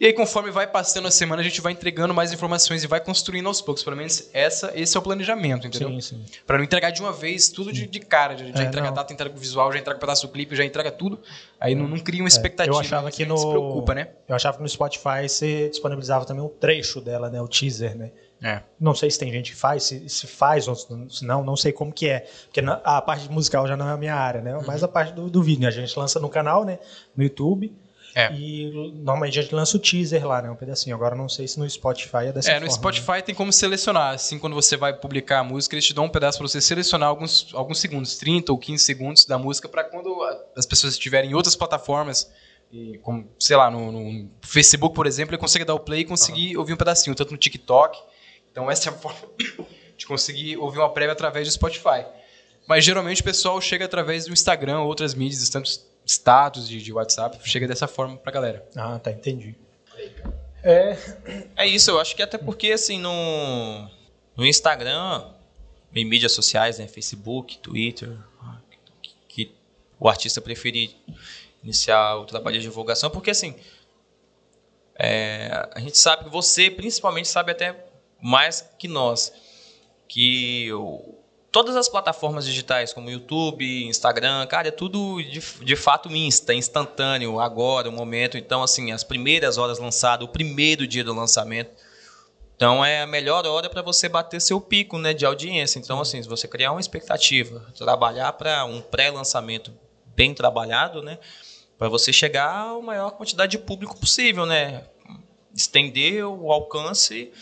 E aí, conforme vai passando a semana, a gente vai entregando mais informações e vai construindo aos poucos. Pelo menos essa, esse é o planejamento, entendeu? Sim, sim. Pra não entregar de uma vez tudo de, de cara. Já, já É, entrega a não. data, entrega o visual, já entrega o pedaço do clipe, já entrega tudo. Aí não, não cria uma expectativa. É, Eu achava que gente no. se preocupa, né? Eu achava que no Spotify você disponibilizava também um trecho dela, né? O teaser, né? É. Não sei se tem gente que faz, se, se faz ou se não, não sei como que é. Porque a parte musical já não é a minha área, né? Mas a parte do, do vídeo, né? A gente lança no canal, né? No YouTube. É. E normalmente a gente lança o teaser lá, né? Um pedacinho. Agora não sei se no Spotify é dessa É, forma. no Spotify tem como selecionar. Assim, quando você vai publicar a música, eles te dão um pedaço para você selecionar alguns, alguns segundos, 30 ou 15 segundos da música, para quando as pessoas estiverem em outras plataformas, e como, sei lá, no, no Facebook, por exemplo, ele consegue dar o play e conseguir ouvir um pedacinho, tanto no TikTok. Então, essa é a forma de conseguir ouvir uma prévia através do Spotify. Mas geralmente o pessoal chega através do Instagram, outras mídias, tanto status de, de WhatsApp, chega dessa forma pra galera. Ah, tá, entendi. É, É isso, eu acho que até porque assim no, no Instagram, em mídias sociais, né, Facebook, Twitter, que, que o artista preferir iniciar o trabalho de divulgação, porque assim é, a gente sabe que você principalmente sabe até mais que nós que o- todas as plataformas digitais como YouTube, Instagram, cara, é tudo de, de fato insta, instantâneo, agora, o momento. Então, assim, as primeiras horas lançado, o primeiro dia do lançamento. Então, é a melhor hora para você bater seu pico né, de audiência. Então, assim, se você criar uma expectativa, trabalhar para um pré-lançamento bem trabalhado, né? Para você chegar à maior quantidade de público possível, né? Estender o alcance,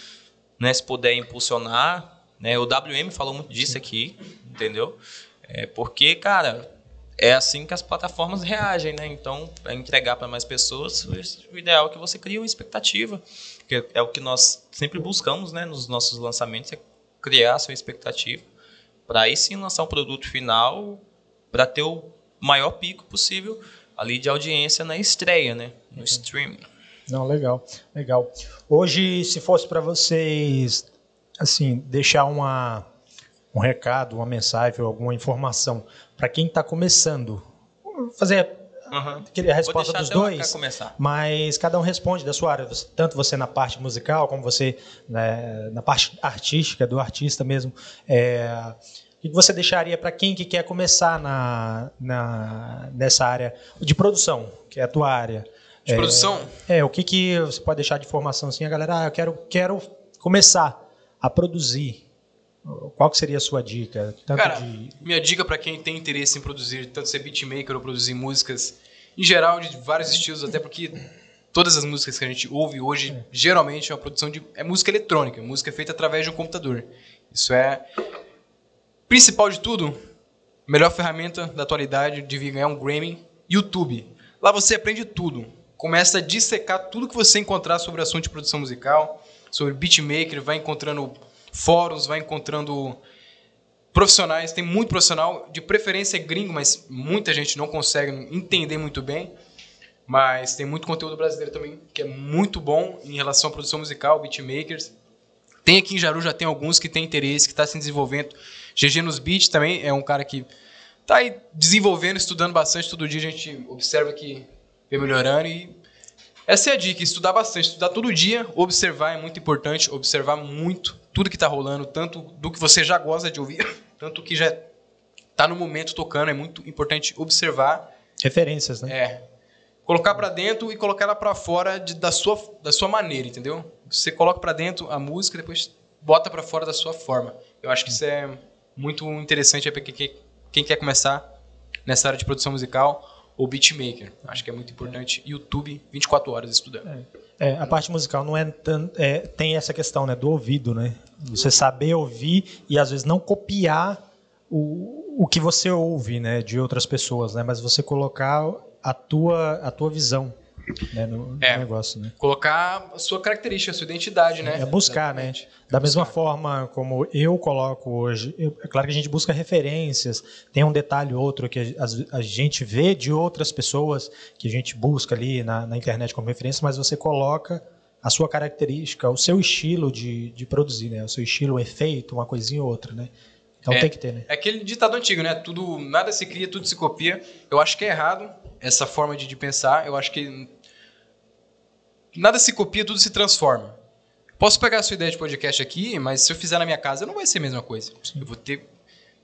né? Se puder impulsionar, né? O WM falou muito disso aqui, entendeu? É porque, cara, é assim que as plataformas reagem, né? Então, para entregar para mais pessoas, o ideal é que você crie uma expectativa, que é o que nós sempre buscamos, né? Nos nossos lançamentos, é criar a sua expectativa, para aí sim lançar um produto final, para ter o maior pico possível ali de audiência na estreia, né? No streaming. Não, legal, legal. Hoje, se fosse para vocês, assim, deixar uma, um recado, uma mensagem, ou alguma informação para quem está começando, fazer aquele- a resposta dos dois, mas cada um responde da sua área, tanto você na parte musical, como você né, na parte artística, do artista mesmo. É, o que você deixaria para quem que quer começar na, na- nessa área de produção, que é a tua área? De produção? É, o que, que você pode deixar de informação assim, a galera, ah, eu quero, quero começar a produzir. Qual que seria a sua dica? Tanto Cara, de. minha dica pra quem tem interesse em produzir, tanto ser beatmaker ou produzir músicas, em geral, de vários estilos, até porque todas as músicas que a gente ouve hoje, geralmente é uma produção de. é música eletrônica, música feita através de um computador. Isso é. Principal de tudo, melhor ferramenta da atualidade de vir ganhar um Grammy, YouTube. Lá você aprende tudo. Começa a dissecar tudo que você encontrar sobre o assunto de produção musical, sobre beatmaker, vai encontrando fóruns, vai encontrando profissionais, tem muito profissional, de preferência gringo, mas muita gente não consegue entender muito bem. Mas tem muito conteúdo brasileiro também, que é muito bom em relação à produção musical, beatmakers. Tem aqui em Jaru, já tem alguns que tem interesse, que está se desenvolvendo. GG nos Beats também é um cara que está aí desenvolvendo, estudando bastante. Todo dia a gente observa que vem melhorando e essa é a dica, estudar bastante, estudar todo dia, observar é muito importante, observar muito tudo que está rolando, tanto do que você já gosta de ouvir, tanto que já tá no momento tocando, é muito importante observar. Referências, né? É. Colocar pra dentro e colocar ela pra fora de- da, sua, da sua maneira, entendeu? Você coloca pra dentro a música, depois bota pra fora da sua forma. Eu acho que isso é muito interessante pra quem, quem quer começar nessa área de produção musical ou beatmaker. Acho que é muito importante. YouTube, 24 horas estudando. É, a parte musical não é, é tem essa questão né do ouvido né você saber ouvir e às vezes não copiar o, o que você ouve né de outras pessoas né mas você colocar a tua a tua visão né, no, no É. negócio né Colocar a sua característica, a sua identidade, né? é buscar né Exatamente. da mesma Buscar. forma como eu coloco hoje eu- é claro que a gente busca referências tem um detalhe ou outro que a, a gente vê de outras pessoas que a gente busca ali na, na internet como referência mas você coloca a sua característica, o seu estilo de, de produzir, né? O seu estilo, um efeito, uma coisinha ou outra, né? Então É. tem que ter, né? É aquele ditado antigo, né? Tudo, nada se cria, tudo se copia. Eu acho que é errado essa forma de, de pensar. Eu acho que nada se copia, tudo se transforma. Posso pegar a sua ideia de podcast aqui, mas se eu fizer na minha casa, não vai ser a mesma coisa. Eu vou ter.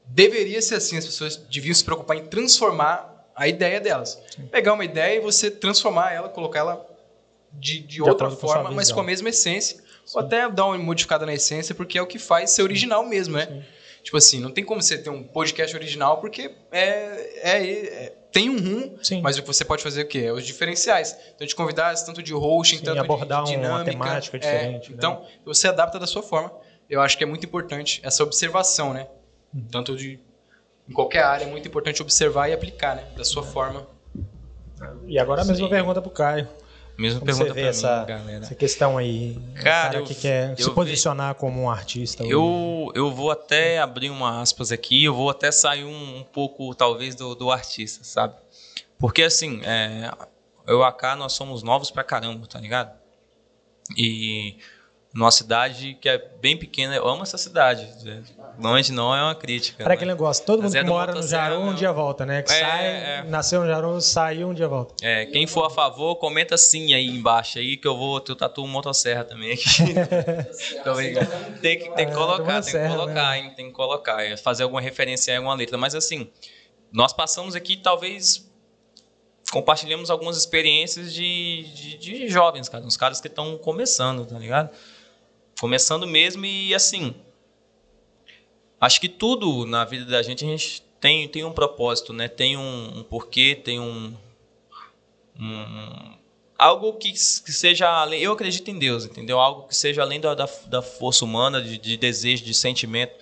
Deveria ser assim, as pessoas deviam se preocupar em transformar a ideia delas. Pegar uma ideia e você transformar ela, colocar ela de, de outra acordo com a sua forma, mas com a mesma essência. Ou até dar uma modificada na essência, porque é o que faz ser original mesmo, né? Tipo assim, não tem como você ter um podcast original, porque é, é- é- tem um rumo, Sim. mas o que você pode fazer é o quê? É os diferenciais. Então, de convidados, tanto de hosting, Sim, tanto abordar de, de uma dinâmica. temática é, diferente, né? Então, você adapta da sua forma. Eu acho que é muito importante essa observação, né? Uhum. Tanto de... Em qualquer área, é muito importante observar e aplicar, né? Da sua forma. E agora a mesma pergunta pro Caio. Mesma Como pergunta você vê pra essa, mim, galera. essa questão aí? O Cara, eu- que quer se vi- posicionar como um artista. Eu, eu vou até abrir uma aspas aqui, eu vou até sair um, um pouco, talvez, do, do artista, sabe? Porque, assim, é, eu e a K, nós somos novos pra caramba, tá ligado? E numa cidade que é bem pequena, eu amo essa cidade. né? Longe não é uma crítica. Para né? aquele negócio, todo mundo é que mora no Jaru um dia volta, né? Que É, sai, é. nasceu no Jaru, saiu um dia volta. É, quem for a favor, comenta sim aí embaixo aí, que eu vou eu tatuo motosserra também aqui. Tem que, tem que É, colocar, tem que colocar, né? hein? Tem que colocar. é fazer alguma referência em alguma letra. Mas assim, nós passamos aqui, talvez compartilhamos algumas experiências de, de, de jovens, cara. Uns caras que estão começando, tá ligado? Começando mesmo e assim. Acho que tudo na vida da gente, a gente tem, tem um propósito, né? Tem um, um porquê, tem um, um- algo que, que seja além. Eu acredito em Deus, entendeu? Algo que seja além da, da, da força humana, de, de desejo, de sentimento.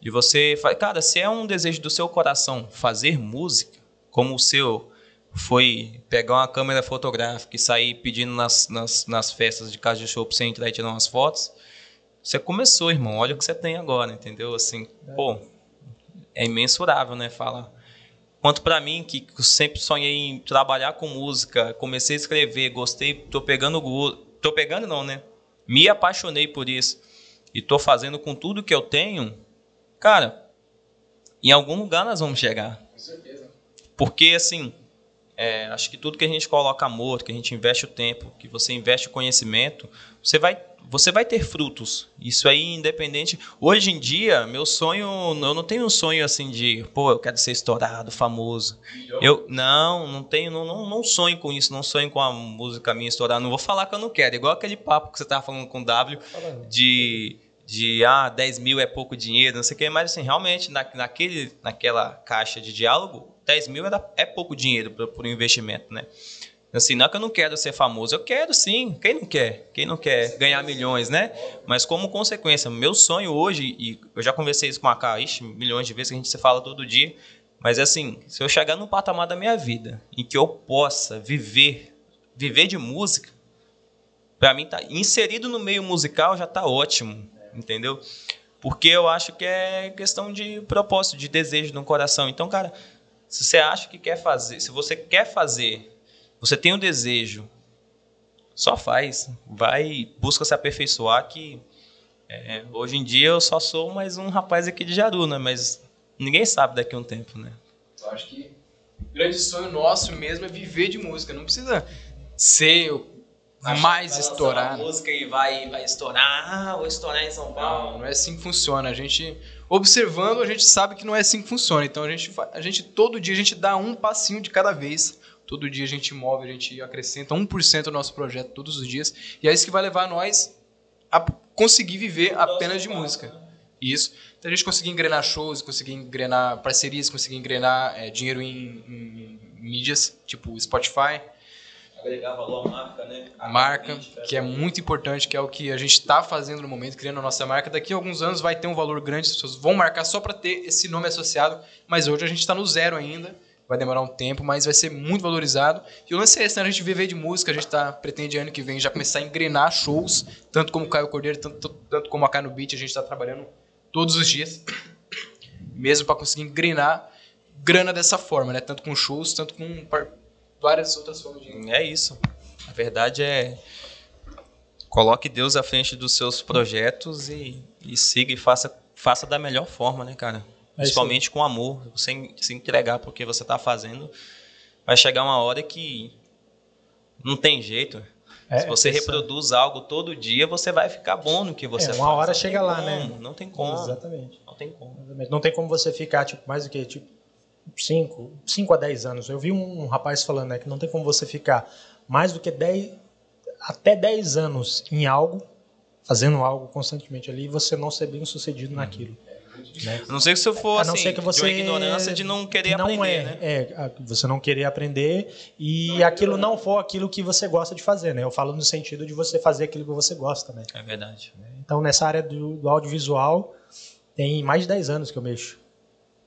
De você. Cara, se é um desejo do seu coração fazer música, como o seu foi pegar uma câmera fotográfica e sair pedindo nas, nas, nas festas de casa de show pra você entrar e tirar umas fotos, você começou, irmão. Olha o que você tem agora, entendeu? Assim, pô, é imensurável, né? Falar. Quanto pra mim, que sempre sonhei em trabalhar com música, comecei a escrever, gostei, tô pegando gosto. Tô pegando não, né? Me apaixonei por isso. E tô fazendo com tudo que eu tenho. Cara, em algum lugar nós vamos chegar. Com certeza. Porque, assim, é, acho que tudo que a gente coloca amor, que a gente investe o tempo, que você investe o conhecimento, você vai, você vai ter frutos. Isso aí, independente. Hoje em dia, meu sonho, eu não tenho um sonho assim de, pô, eu quero ser estourado, famoso. Eu não, não tenho, não, não, não sonho com isso, não sonho com a música minha estourar. Não vou falar que eu não quero. Igual aquele papo que você tava falando com o W de, de ah, 10 mil é pouco dinheiro, não sei o que, mas assim, realmente, na, naquele, naquela caixa de diálogo, 10 mil era, é pouco dinheiro para o investimento, né? Assim, não é que eu não quero ser famoso, eu quero sim. Quem não quer? Quem não quer ganhar milhões, né? Mas como consequência, meu sonho hoje, e eu já conversei isso com a Cá, milhões de vezes que a gente se fala todo dia, mas assim, se eu chegar num patamar da minha vida em que eu possa viver, viver de música, para mim tá inserido no meio musical já tá ótimo, entendeu? Porque eu acho que é questão de propósito, de desejo no coração. Então, cara, se você acha que quer fazer, se você quer fazer, você tem um desejo, só faz, vai, busca se aperfeiçoar que é, hoje em dia eu só sou mais um rapaz aqui de Jaru, né? Mas ninguém sabe daqui a um tempo, né? Eu acho que o grande sonho nosso mesmo é viver de música. Não precisa ser o mais estourado. música e vai, vai estourar, ah, vou estourar em São Não, não é assim que funciona. A gente observando, a gente sabe que não é assim que funciona. Então a gente, a gente todo dia a gente dá um passinho de cada vez. Todo dia a gente move, a gente acrescenta 1% do nosso projeto todos os dias. E é isso que vai levar nós a conseguir viver apenas de música. Isso. Então a gente conseguir engrenar shows, conseguir engrenar parcerias, conseguir engrenar é, dinheiro em, em, mídias, tipo Spotify. Agregar valor à marca, né? A marca, que é muito importante, que é o que a gente está fazendo no momento, criando a nossa marca. Daqui a alguns anos vai ter um valor grande, as pessoas vão marcar só para ter esse nome associado, mas hoje a gente está no zero ainda vai demorar um tempo, mas vai ser muito valorizado. E o lance é esse, né? A gente viver de música, a gente tá, pretende ano que vem já começar a engrenar shows, tanto como o Caio Cordeiro, tanto, tanto como a Caio no Beat, a gente está trabalhando todos os dias, mesmo para conseguir engrenar grana dessa forma, né? Tanto com shows, tanto com várias outras formas de... É isso. A verdade é coloque Deus à frente dos seus projetos e, e siga e faça, faça da melhor forma, né, cara? É Principalmente com amor, sem se entregar porque você está fazendo. Vai chegar uma hora que não tem jeito. É, se você reproduz algo todo dia, você vai ficar bom no que você é, uma faz. hora chega lá, né? como, né? Não tem como. Exatamente. Não tem como. Não tem como você ficar, tipo, mais do que, tipo, 5, 5 a 10 anos. Eu vi um, um rapaz falando, né, que não tem como você ficar mais do que 10, até 10 anos em algo, fazendo algo constantemente ali, e você não ser bem sucedido uhum. naquilo. Né? A não ser que você for assim, que você, de ignorância de não querer não aprender, é, né? É, você não querer aprender e aquilo não for aquilo que você gosta de fazer, né? Eu falo no sentido de você fazer aquilo que você gosta, né? É verdade. Então, nessa área do, do audiovisual, tem mais de 10 anos que eu mexo.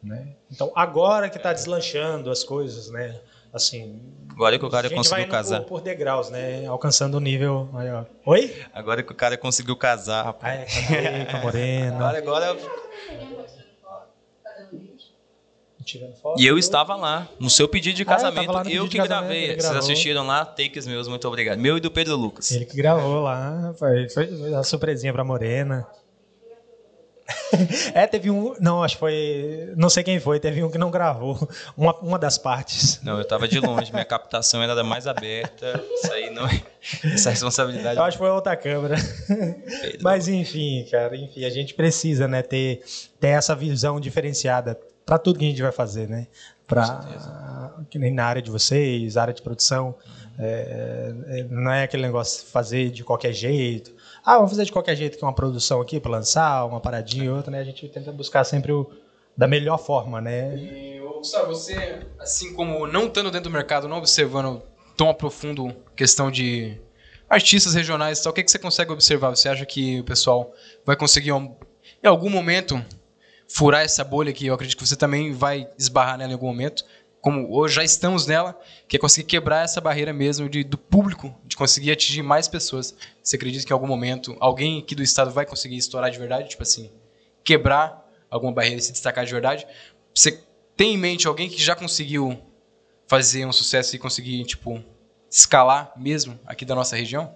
Né? Então, agora que está deslanchando as coisas, né? Assim, agora que o cara conseguiu casar. Por, por degraus, né? Alcançando o nível maior. Oi? Agora que o cara conseguiu casar, rapaz. Ah, é, com a morena. Agora, agora e eu estava lá, no seu pedido de casamento. Ah, eu, eu que gravei. Vocês assistiram lá, takes meus, muito obrigado. Meu e do Pedro Lucas. Ele que gravou lá, foi, foi uma surpresinha pra Morena. É, teve um. Não, acho que foi. Não sei quem foi, teve um que não gravou uma, uma das partes. Não, eu estava de longe, minha captação era mais aberta. Isso aí não. É, essa responsabilidade. Eu acho que foi outra câmera. Pedro. Mas enfim, cara, enfim, a gente precisa, né, ter, ter essa visão diferenciada para tudo que a gente vai fazer, né? Para que nem na área de vocês, área de produção, é, é, não é aquele negócio de fazer de qualquer jeito. Ah, vamos fazer de qualquer jeito que uma produção aqui para lançar uma paradinha outra, né? A gente tenta buscar sempre o da melhor forma, né? E, Gustavo, você, assim como não estando dentro do mercado, não observando tão a profundo questão de artistas regionais e tal, o que, que você consegue observar? Você acha que o pessoal vai conseguir, em algum momento, furar essa bolha que eu acredito que você também vai esbarrar nela em algum momento, como hoje já estamos nela, que é conseguir quebrar essa barreira mesmo de, do público, de conseguir atingir mais pessoas. Você acredita que em algum momento alguém aqui do estado vai conseguir estourar de verdade? Tipo assim, quebrar alguma barreira e se destacar de verdade? Você tem em mente alguém que já conseguiu fazer um sucesso e conseguir, tipo, escalar mesmo aqui da nossa região?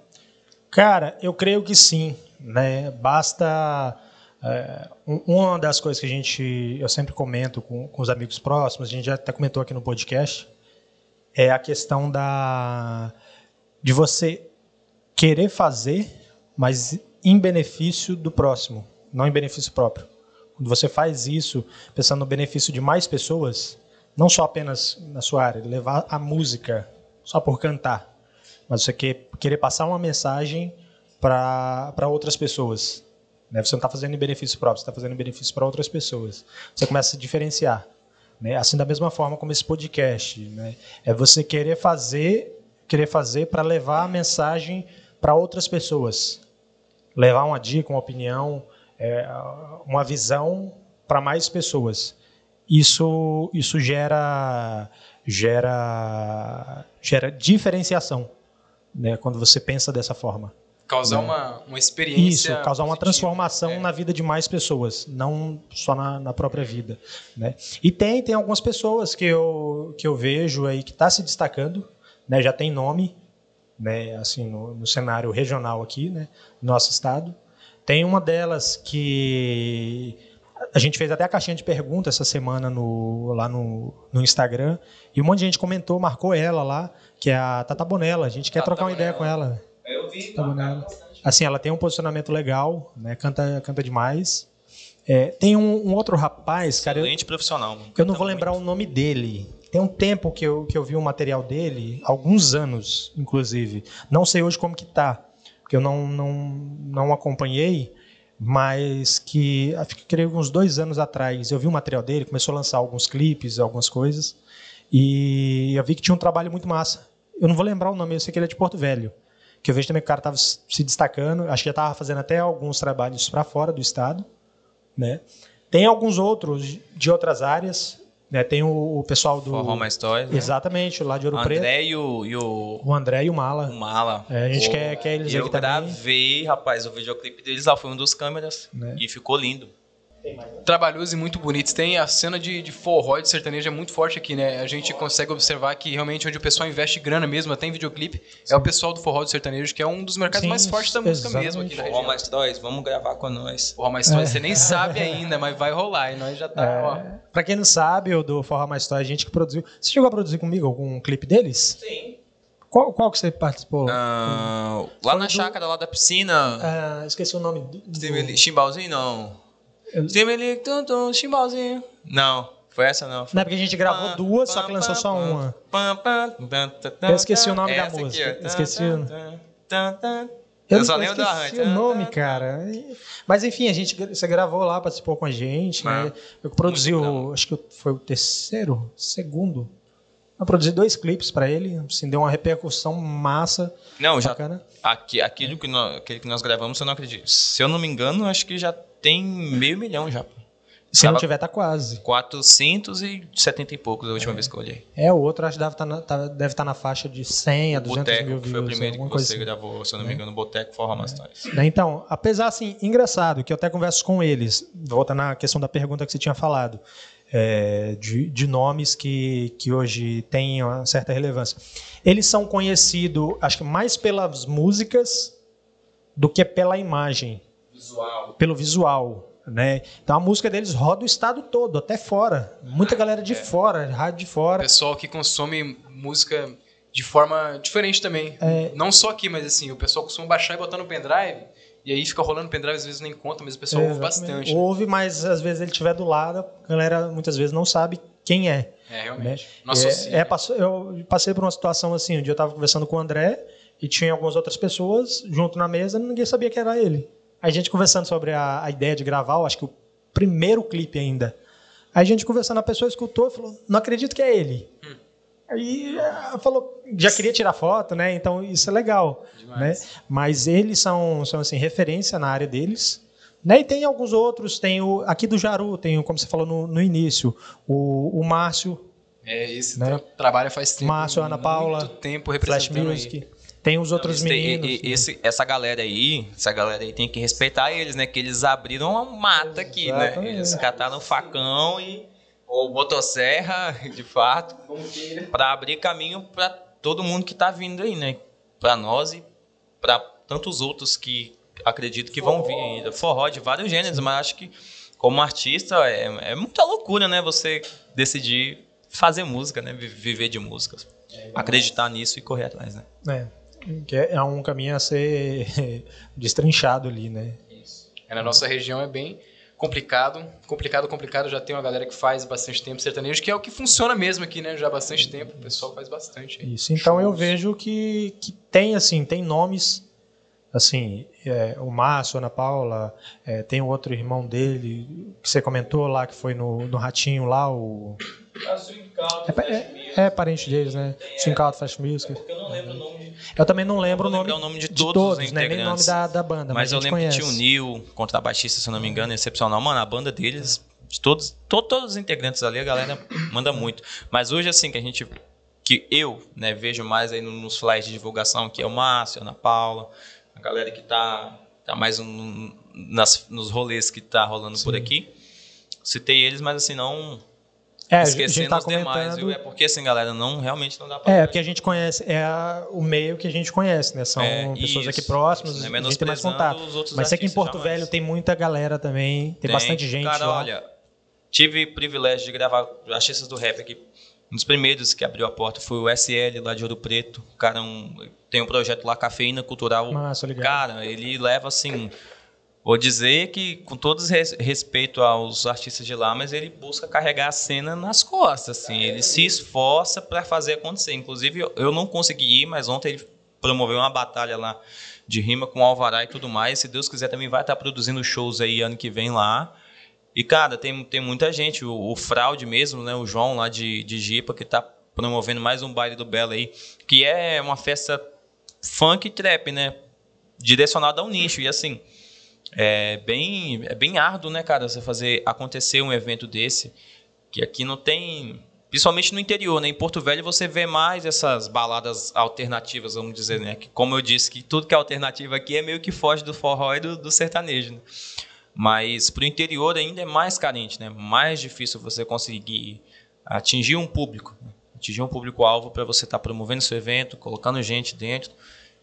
Cara, eu creio que sim. Né? Basta é, uma das coisas que a gente, eu sempre comento com, com os amigos próximos, a gente já até comentou aqui no podcast, é a questão da de você querer fazer, mas em benefício do próximo, não em benefício próprio. Quando você faz isso pensando no benefício de mais pessoas, não só apenas na sua área, levar a música só por cantar, mas você quer, querer passar uma mensagem para outras pessoas. Né? Você não está fazendo em benefício próprio, você está fazendo em benefício para outras pessoas. Você começa a se diferenciar. Né? Assim, da mesma forma como esse podcast. Né? É você querer fazer querer fazer para levar a mensagem para outras pessoas. Levar uma dica, uma opinião, é, uma visão para mais pessoas. Isso, isso gera, gera, gera diferenciação né? quando você pensa dessa forma. Causar né? uma, uma experiência. Isso, causar uma transformação é. na vida de mais pessoas, não só na, na própria vida. Né? E tem, tem algumas pessoas que eu, que eu vejo aí que está se destacando, né? já tem nome né? assim, no, no cenário regional aqui, né? no nosso estado. Tem uma delas que a gente fez até a caixinha de perguntas essa semana no, lá no, no Instagram e um monte de gente comentou, marcou ela lá, que é a Tata Bonella. A gente quer Tata trocar uma Bonella. ideia com ela. Eu vi, tá Assim, ela tem um posicionamento legal, né? Canta, canta demais. É, tem um, um outro rapaz, cara, eu, Excelente profissional. mano. eu não vou Canta lembrar muito. o nome dele. Tem um tempo que eu, que eu vi um material dele, alguns anos, inclusive. Não sei hoje como que tá, porque eu não, não, não acompanhei, mas que acho que creio que uns dois anos atrás eu vi o material dele, começou a lançar alguns clipes, algumas coisas, e eu vi que tinha um trabalho muito massa. Eu não vou lembrar o nome, eu sei que ele é de Porto Velho. Que eu vejo também que o cara estava se destacando, acho que já estava fazendo até alguns trabalhos para fora do estado, né? Tem alguns outros de outras áreas, né? Tem o, o pessoal do Forró Mais Stories. né? Exatamente, lá de Ouro O Preto, André e o, e o, o André e o Mala. o Mala. É, a gente Pô, quer- quer eles eu aqui também. gravei, rapaz, o videoclipe deles lá foi um dos câmeras. Né? E ficou lindo. Trabalhoso e muito bonitos. Tem a cena de, de forró e de sertanejo é muito forte aqui, né? A gente consegue observar que realmente onde o pessoal investe grana mesmo, até em videoclipe, é o pessoal do forró e do sertanejo, que é um dos mercados Sim, mais fortes da música exatamente. mesmo aqui na Forró região. Mais Stories, vamos gravar com nós. Forró mais história, você nem sabe ainda, mas vai rolar. E nós já tá, ó. Pra quem não sabe, o do Forró Mais Story, a gente que produziu. Você chegou a produzir comigo algum clipe deles? Sim. Qual, qual que você participou? Ah, lá na do- chácara, lá da piscina. Ah, esqueci o nome do. Chimbalzinho, não. Ali, tum, tum, chimbalzinho. Não, foi essa não. Não é porque a gente gravou duas, só que lançou só uma. Eu esqueci o nome da aqui, música, ó. esqueci. Eu, Eu só lembro esqueci arranjo. o nome, cara. Mas enfim, a gente, você gravou lá, participou com a gente, né? Eu produzi o, acho que foi o terceiro, segundo. Eu produzi dois clipes pra ele, assim, deu uma repercussão massa, Não, já. bacana. Aqui, aquilo que nós, aquele que nós gravamos, eu não acredito. Se eu não me engano, acho que já tem meio milhão já. Se não Tava- tiver, tá quase. 470 e poucos a última vez que eu olhei. É, o outro acho que deve estar na, tá- deve tá na faixa de 100 a 200 Boteco, mil que views. foi o primeiro que você assim. gravou, se eu não me engano, Boteco Forró Mastores. Né, Então, apesar assim, engraçado, que eu até converso com eles, voltando na questão da pergunta que você tinha falado, é, de, de nomes que, que hoje têm uma certa relevância. Eles são conhecidos, acho que mais pelas músicas do que pela imagem, Visual. pelo visual. Né? Então a música deles roda o estado todo, até fora. Muita galera de fora, rádio de fora. Pessoal que consome música de forma diferente também. É. Não só aqui, mas assim, o pessoal costuma baixar e botar no pendrive. E aí fica rolando pendrive, às vezes nem conta, mas o pessoal ouve Exatamente. bastante. né? Ouve, mas às vezes ele estiver do lado, a galera muitas vezes não sabe quem é. É, realmente. né? Não associa, É, é, né? passou- eu passei por uma situação assim, um dia eu estava conversando com o André e tinha algumas outras pessoas junto na mesa e ninguém sabia que era ele. A gente conversando sobre a, a ideia de gravar, eu acho que o primeiro clipe ainda. Aí a gente conversando, a pessoa escutou e falou, não acredito que é ele. Hum. Aí ela falou, já queria tirar foto, né? Então isso é legal. Né? Mas eles são, são assim, referência na área deles. Né? E tem alguns outros, tem o aqui do Jaru, tem o, como você falou no, no início, o, o Márcio, É, esse Né? tra trabalho faz tempo. Márcio, Ana Paula, Muito tempo Flash representando Music. aí. Tem os outros Esse- e- meninos. e- né? esse- essa galera aí, essa galera aí tem que respeitar eles, né? Que eles abriram uma mata aqui, né? Exatamente. Eles cataram o facão e ou motosserra, de fato, para abrir caminho para todo mundo que tá vindo aí, né? Para nós e para tantos outros que acredito que vão vir ainda. Forró de vários gêneros, mas acho que como artista é, é muita loucura, né? Você decidir fazer música, né? Vi- Viver de músicas. Acreditar nisso e correr atrás, né? É, que é é um caminho a ser destrinchado ali, né? É, na nossa região é bem complicado. Complicado, complicado. Já tem uma galera que faz bastante tempo sertanejo, que é o que funciona mesmo aqui, né? Já há bastante tempo. O pessoal faz bastante. aí. Isso. Então eu Shows. vejo que, que tem assim, tem nomes assim, é, o Márcio, Ana Paula, é, tem o outro irmão dele que você comentou lá que foi no, no Ratinho lá, o é, é, é parente deles, né? Swing Out Flash Music. Eu não lembro o nome de Eu também não lembro o nome, o nome de todos os né? Nem o nome integrantes. da, da banda, mas, Mas eu lembro conhece. que tinha o Neil, contrabaixista, se eu não me engano, excepcional. Mano, a banda deles, de todos, to- todos os integrantes ali, a galera manda muito. Mas hoje, assim, que a gente. Que eu né, vejo mais aí no- nos flyers de divulgação, que é o Márcio, a Ana Paula, a galera que tá, tá mais um- nas, nos rolês que tá rolando por aqui. Citei eles, mas assim, não É, esquecendo tá os demais. viu? É porque, assim, galera, não, realmente não dá pra. É, porque a gente conhece, é a- o meio que a gente conhece, né? São É, pessoas isso, aqui próximas, isso, né? a gente tem mais contato. Mas sei que em Porto jamais. Velho tem muita galera também, tem, bastante gente Cara, lá. olha, tive privilégio de gravar artistas do rap aqui. Um dos primeiros que abriu a porta foi o SL lá de Ouro Preto. O cara um, tem um projeto lá, Cafeína Cultural. Massa. Cara, ele leva assim Vou dizer que, com todo res- respeito aos artistas de lá, mas ele busca carregar a cena nas costas, assim. Ele se esforça para fazer acontecer. Inclusive, eu- não consegui ir, mas ontem ele promoveu uma batalha lá de rima com o Alvará e tudo mais. Se Deus quiser, também vai estar produzindo shows aí ano que vem lá. E, cara, tem, tem muita gente. O, o Fraude mesmo, né? O João lá de, de Jipa, que tá promovendo mais um baile do Belo aí, que é uma festa funk e trap, né? Direcionada ao nicho. E assim, é bem, é bem árduo, né, cara, você fazer acontecer um evento desse, que aqui não tem. Principalmente no interior, né? Em Porto Velho você vê mais essas baladas alternativas, vamos dizer, né? Que, como eu disse, que tudo que é alternativa aqui é meio que foge do forró e do, do sertanejo, né? Mas para o interior ainda é mais carente, né? Mais difícil você conseguir atingir um público, né? atingir um público-alvo para você estar promovendo seu evento, colocando gente dentro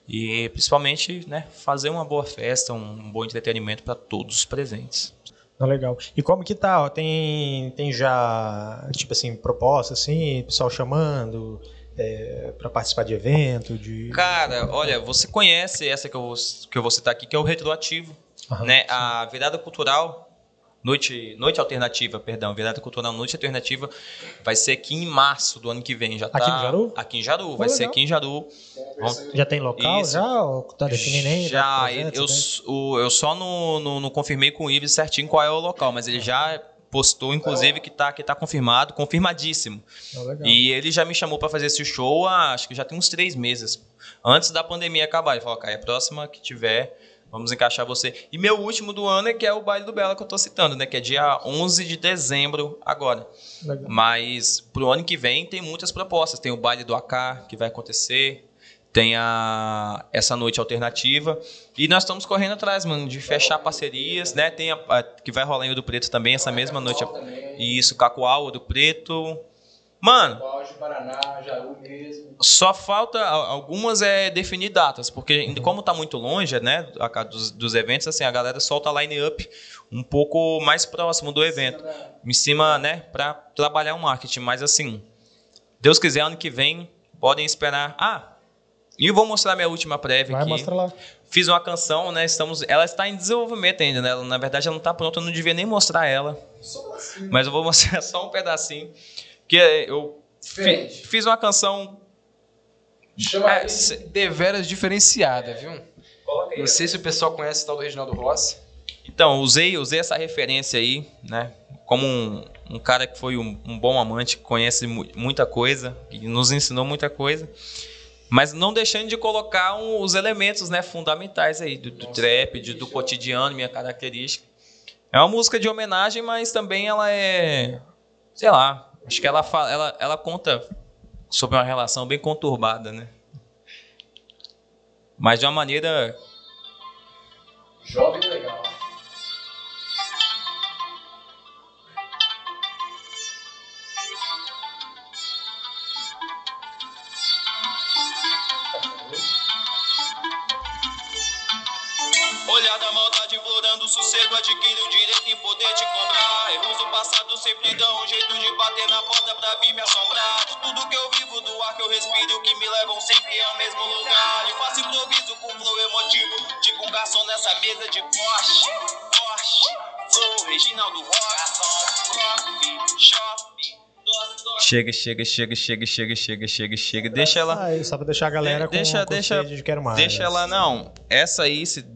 e principalmente, né, fazer uma boa festa, um bom entretenimento para todos os presentes. Não, legal. E como que tá? ó? Tem, tem já, tipo assim, proposta, assim, pessoal chamando é, para participar de evento, de... Cara, olha, você conhece essa que eu vou, que eu vou citar aqui, que é o retroativo, Aham, né? sim. A virada cultural Noite, noite alternativa, perdão, virada cultural noite alternativa vai ser aqui em março do ano que vem, já tá Aqui no Jaru? Aqui em Jaru, vai ser legal. aqui em Jaru. Já tem local Isso. já? Ou tá definindo ainda? Já, eu, o- eu só não, não, não confirmei com o Ives certinho qual é o local, mas ele já postou, inclusive, que tá, que tá confirmado, confirmadíssimo. Legal. E ele já me chamou para fazer esse show há, acho que já tem uns três meses, antes da pandemia acabar. Ele falou, cara, é a próxima que tiver, vamos encaixar você. E meu último do ano é que é o Baile do Bela que eu tô citando, né? Que é dia 11 de dezembro agora. Legal. Mas pro ano que vem tem muitas propostas. Tem o baile do AK que vai acontecer. Tem a, essa noite alternativa. E nós estamos correndo atrás, mano, de fechar parcerias, né? Tem a, a- que vai rolar em Ouro Preto também, essa mesma noite. Isso, Cacoal, Ouro Preto. Mano, Paraná, mesmo. só falta algumas é definir datas, porque como tá muito longe, né, dos, dos eventos, assim, a galera solta a line-up um pouco mais próximo do evento, em cima, né, para trabalhar o marketing, mas assim, Deus quiser, ano que vem, podem esperar. Ah, e eu vou mostrar minha última prévia Vai, aqui. mostra lá. Fiz uma canção, né, estamos, ela está em desenvolvimento ainda, né, ela, na verdade ela não está pronta, eu não devia nem mostrar ela, mas eu vou mostrar só um pedacinho, que é, eu fi- fiz uma canção Chama É, é, deveras diferenciada, viu? Não sei se o pessoal conhece o tal do Reginaldo Rossi. Então, usei, usei essa referência aí, né? Como um, um cara que foi um, um bom amante, que conhece mu- muita coisa, que nos ensinou muita coisa. Mas não deixando de colocar um- os elementos né, fundamentais aí, do, do trap, de- do cotidiano, minha característica. É uma música de homenagem, mas também ela é. Sei lá, acho que ela, fala, ela, ela conta sobre uma relação bem conturbada, né? Mas de uma maneira Jovem legal. Chega, chega, chega, chega, chega, chega, chega, chega. Deixa ela. Ah, só pra deixar a galera com, deixa, com deixa, de quero mais. deixa ela não. Essa aí se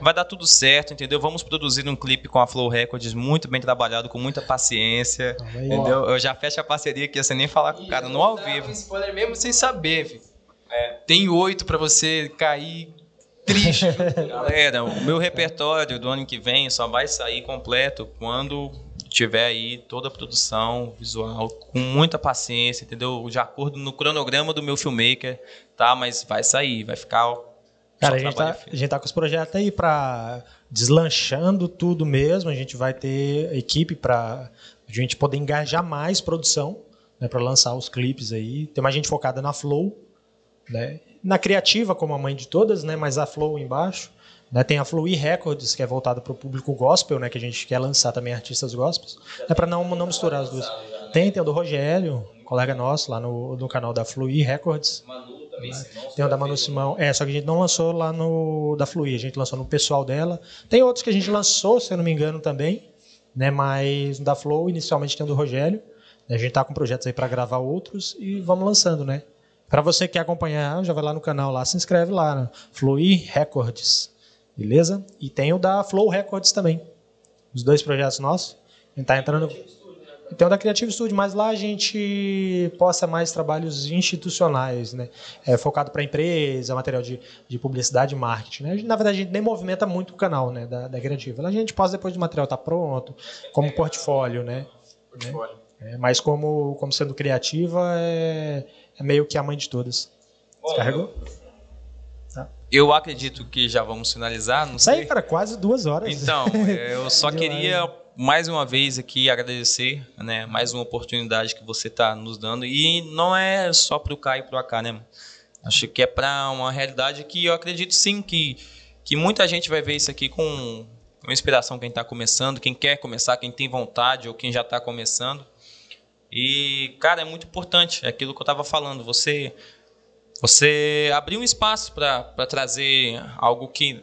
vai dar tudo certo, entendeu? Vamos produzir um clipe com a Flow Records muito bem trabalhado, com muita paciência, aí. entendeu? Eu já fecho a parceria aqui sem nem falar com o cara no ao vivo. Um spoiler mesmo sem saber, filho. Tem oito pra você cair triste. Galera, o meu repertório do ano que vem só vai sair completo quando tiver aí toda a produção visual com muita paciência, entendeu? De acordo no cronograma do meu filmmaker, tá? Mas vai sair, vai ficar Cara, a gente, tá, a gente tá com os projetos aí pra deslanchando tudo mesmo. A gente vai ter equipe pra a gente poder engajar mais produção, né, para lançar os clipes aí. Tem mais gente focada na Flow, né? Na criativa, como a mãe de todas, né? Mas a Flow embaixo. Né? Tem a e Records, que é voltada para o público gospel, né? Que a gente quer lançar também artistas gospels. É para não, não misturar as duas. Tem, tem o do Rogério, colega nosso, lá no, no canal da e Records. Manu Tem o da Manu Simão. É, só que a gente não lançou lá no da Fluir, a gente lançou no pessoal dela. Tem outros que a gente lançou, se eu não me engano, também, né? Mas da Flow, inicialmente tem o do Rogério. A gente tá com projetos aí para gravar outros e vamos lançando, né? Para você que quer acompanhar, já vai lá no canal lá, se inscreve lá, né? Fluir Records, beleza? E tem o da Flow Records também. Os dois projetos nossos. A gente tá entrando tem o da Creative Studio, mas lá a gente posta mais trabalhos institucionais, né? É, focado para empresa, material de, de publicidade e marketing. Né? Na verdade, a gente nem movimenta muito o canal né, da, da Creative. Lá a gente posta depois do material estar tá pronto, como portfólio, né? Portfólio. É, mas como, como sendo criativa, é, é meio que a mãe de todas. Descarregou? Tá. Eu acredito que já vamos finalizar. Não sei. para quase duas horas. Então, eu só queria mais uma vez aqui agradecer, né? Mais uma oportunidade que você está nos dando. E não é só para o Caio e para o AK, né? Acho que é para uma realidade que eu acredito sim que, que muita gente vai ver isso aqui com uma inspiração quem está começando, quem quer começar, quem tem vontade ou quem já está começando. E, cara, é muito importante, é aquilo que eu estava falando, você você abrir um espaço para trazer algo que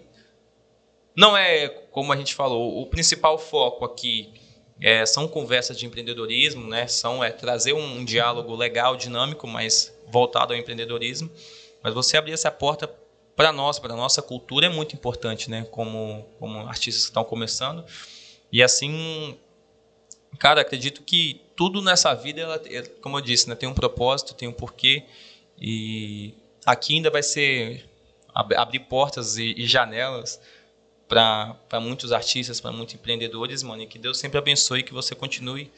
não é, como a gente falou, o principal foco aqui é, são conversas de empreendedorismo, né? São é trazer um, um diálogo legal, dinâmico, mas voltado ao empreendedorismo. Mas você abrir essa porta para nós, para nossa cultura é muito importante, né? Como como artistas que estão começando. E assim, cara, acredito que tudo nessa vida, ela, é, como eu disse, né, tem um propósito, tem um porquê. E aqui ainda vai ser abrir portas e, e janelas para muitos artistas, para muitos empreendedores, mano, e que Deus sempre abençoe que você continue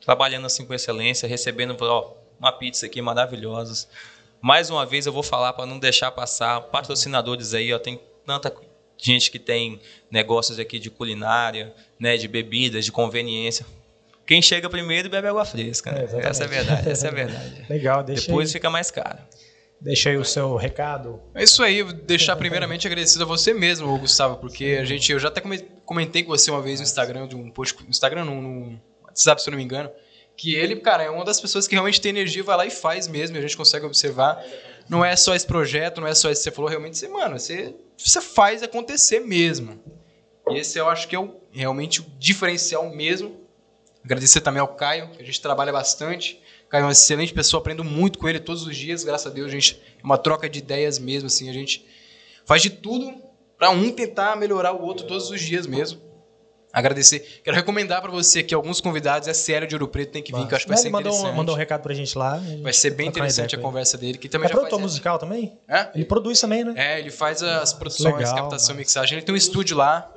trabalhando assim com excelência, recebendo ó, uma pizza aqui maravilhosa. Mais uma vez eu vou falar para não deixar passar patrocinadores aí, ó, tem tanta gente que tem negócios aqui de culinária, né, de bebidas, de conveniência. Quem chega primeiro bebe água fresca. Né? É, essa é a verdade, essa é a verdade. Legal, deixa Depois aí. fica mais caro. Deixa aí o seu recado. É isso aí, vou deixar primeiramente agradecido a você mesmo, Gustavo, porque a gente, eu já até comentei com você uma vez no Instagram, de um post, no Instagram no WhatsApp, se eu não me engano, que ele, cara, é uma das pessoas que realmente tem energia, vai lá e faz mesmo, e a gente consegue observar. Não é só esse projeto, não é só esse que você falou, realmente você, mano, você, você faz acontecer mesmo. E esse eu acho que é o, realmente o diferencial mesmo. Agradecer também ao Caio, que a gente trabalha bastante. Caio é uma excelente pessoa, aprendo muito com ele todos os dias, graças a Deus, a gente é uma troca de ideias mesmo, assim, a gente faz de tudo para um tentar melhorar o outro todos os dias mesmo. Agradecer. Quero recomendar para você que alguns convidados, é sério de Ouro Preto, tem que vir, que eu acho que vai ser mandou interessante. Um, mandou um recado pra gente lá. vai ser bem interessante a conversa dele. Que também é produtor musical também? É? Ele produz também, né? É, ele faz as produções, Legal, captação, mas... mixagem. Ele tem um estúdio lá.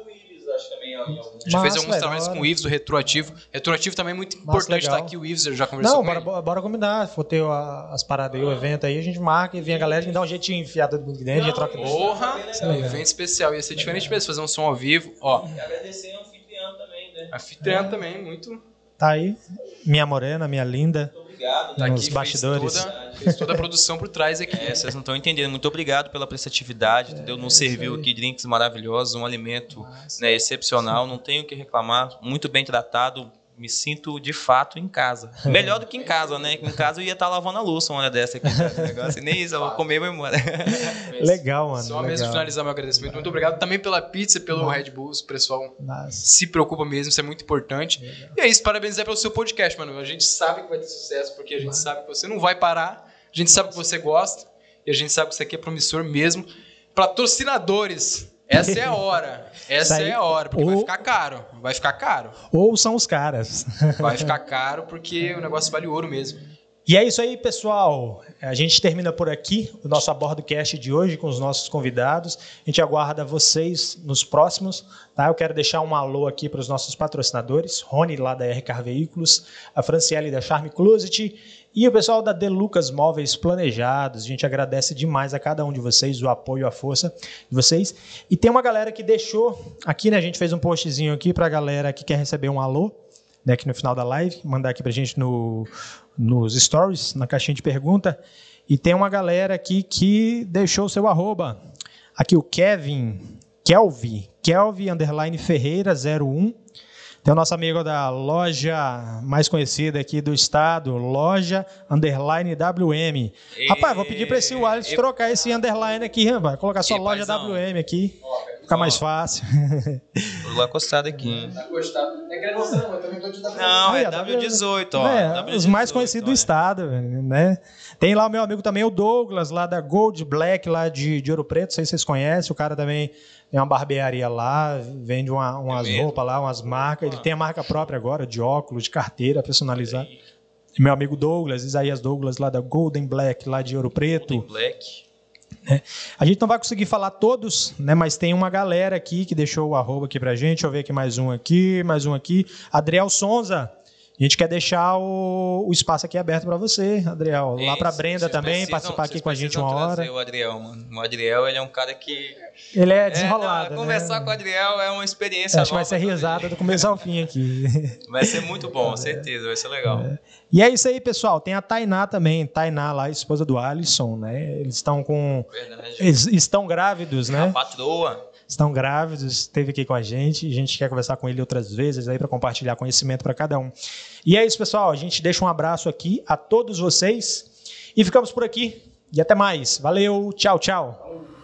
Já fez alguns trabalhos com o Ives, do Retroativo. Retroativo também é muito Massa, importante legal. estar aqui. O Ives já conversou Não, com bora, ele. bora combinar. For ter as paradas aí, o evento aí, a gente marca e vem a galera, a gente dá um jeitinho enfiado dentro, a gente troca. Porra! É um evento especial. Ia ser diferente mesmo, fazer um som ao vivo. Ó. E agradecer ao anfitrião também, né? Anfitrião é. também, muito... Tá aí, minha morena, minha linda. Obrigado. Tá nos bastidores. Fez toda, fez toda, a produção por trás aqui. É, vocês não estão entendendo. Muito obrigado pela prestatividade, é, entendeu? Nos é serviu aqui drinks maravilhosos, um alimento né, excepcional. Não tenho o que reclamar. Muito bem tratado me sinto de fato em casa. Melhor do que em casa, né? Em casa eu ia estar tá lavando a louça uma hora dessa aqui. Negócio. Nem isso, eu vou comer e vou embora. Legal, mano. Só legal. mesmo finalizar meu agradecimento. Muito obrigado também pela pizza, pelo Red Bull. O pessoal Nossa. se preocupa mesmo, isso é muito importante. Legal. E é isso, parabenizar pelo seu podcast, mano. A gente sabe que vai ter sucesso, porque a gente sabe que você não vai parar. A gente sabe que você gosta. E a gente sabe que isso aqui é promissor mesmo. Patrocinadores essa é a hora. Essa é a hora, porque ou... vai ficar caro. Vai ficar caro. Ou são os caras. Vai ficar caro porque o negócio vale ouro mesmo. E é isso aí, pessoal. A gente termina por aqui o nosso Abordo Cast de hoje com os nossos convidados. A gente aguarda vocês nos próximos. Tá? Eu quero deixar um alô aqui para os nossos patrocinadores. Rony, lá da RK Veículos, a Franciele da Charme Closet e o pessoal da Delucas Móveis Planejados, a gente agradece demais a cada um de vocês, o apoio, a força de vocês. E tem uma galera que deixou aqui, né? A gente fez um postzinho aqui para a galera que quer receber um alô, né, aqui no final da live, mandar aqui para a gente no, nos stories, na caixinha de pergunta. E tem uma galera aqui que deixou o seu arroba. Aqui o Kevin, Kelvi, Kelvi underline Ferreira 01 Tem o nosso amigo da loja mais conhecida aqui do estado, loja underline WM. E- Rapaz, vou pedir para esse Wallace e- trocar esse underline aqui, rapaz. Colocar só E, loja paizão? WM aqui. Fica mais fácil. Tô acostado aqui. Tá. Não é querendo você não, eu também tô te dando. Não, é ó, tá W18, ó. É, W18, os mais conhecidos do estado, né? Tem lá o meu amigo também, o Douglas, lá da Gold Black, lá de, de Ouro Preto, não sei se vocês conhecem, o cara também tem uma barbearia lá, vende uma- umas É roupas lá, umas marcas, ele tem a marca própria agora, de óculos, de carteira personalizada. Meu amigo Douglas, Isaías Douglas, lá da Golden Black, lá de Ouro Preto. Black. A gente não vai conseguir falar todos, né? Mas tem uma galera aqui que deixou o arroba aqui pra gente. Deixa eu ver aqui mais um aqui, mais um aqui. Adriel Sonza. A gente quer deixar o, o espaço aqui aberto para você, Adriel. Lá para Brenda também, precisam- participar aqui com a gente uma hora. O Adriel, mano. O Adriel, ele é um cara que. Ele é É, desenrolado. não, né? Conversar com o Adriel é uma experiência Acho que vai ser risada do começo ao fim aqui. Vai ser muito bom, certeza. Vai ser legal. E é isso aí, pessoal. Tem a Tainá também. Tainá lá, esposa do Alisson, né? Eles estão com. Verdade. Eles estão grávidos, A né? patroa. Estão grávidos, esteve aqui com a gente. A gente quer conversar com ele outras vezes aí para compartilhar conhecimento para cada um. E é isso, pessoal. A gente deixa um abraço aqui a todos vocês e ficamos por aqui. E até mais. Valeu, tchau, tchau.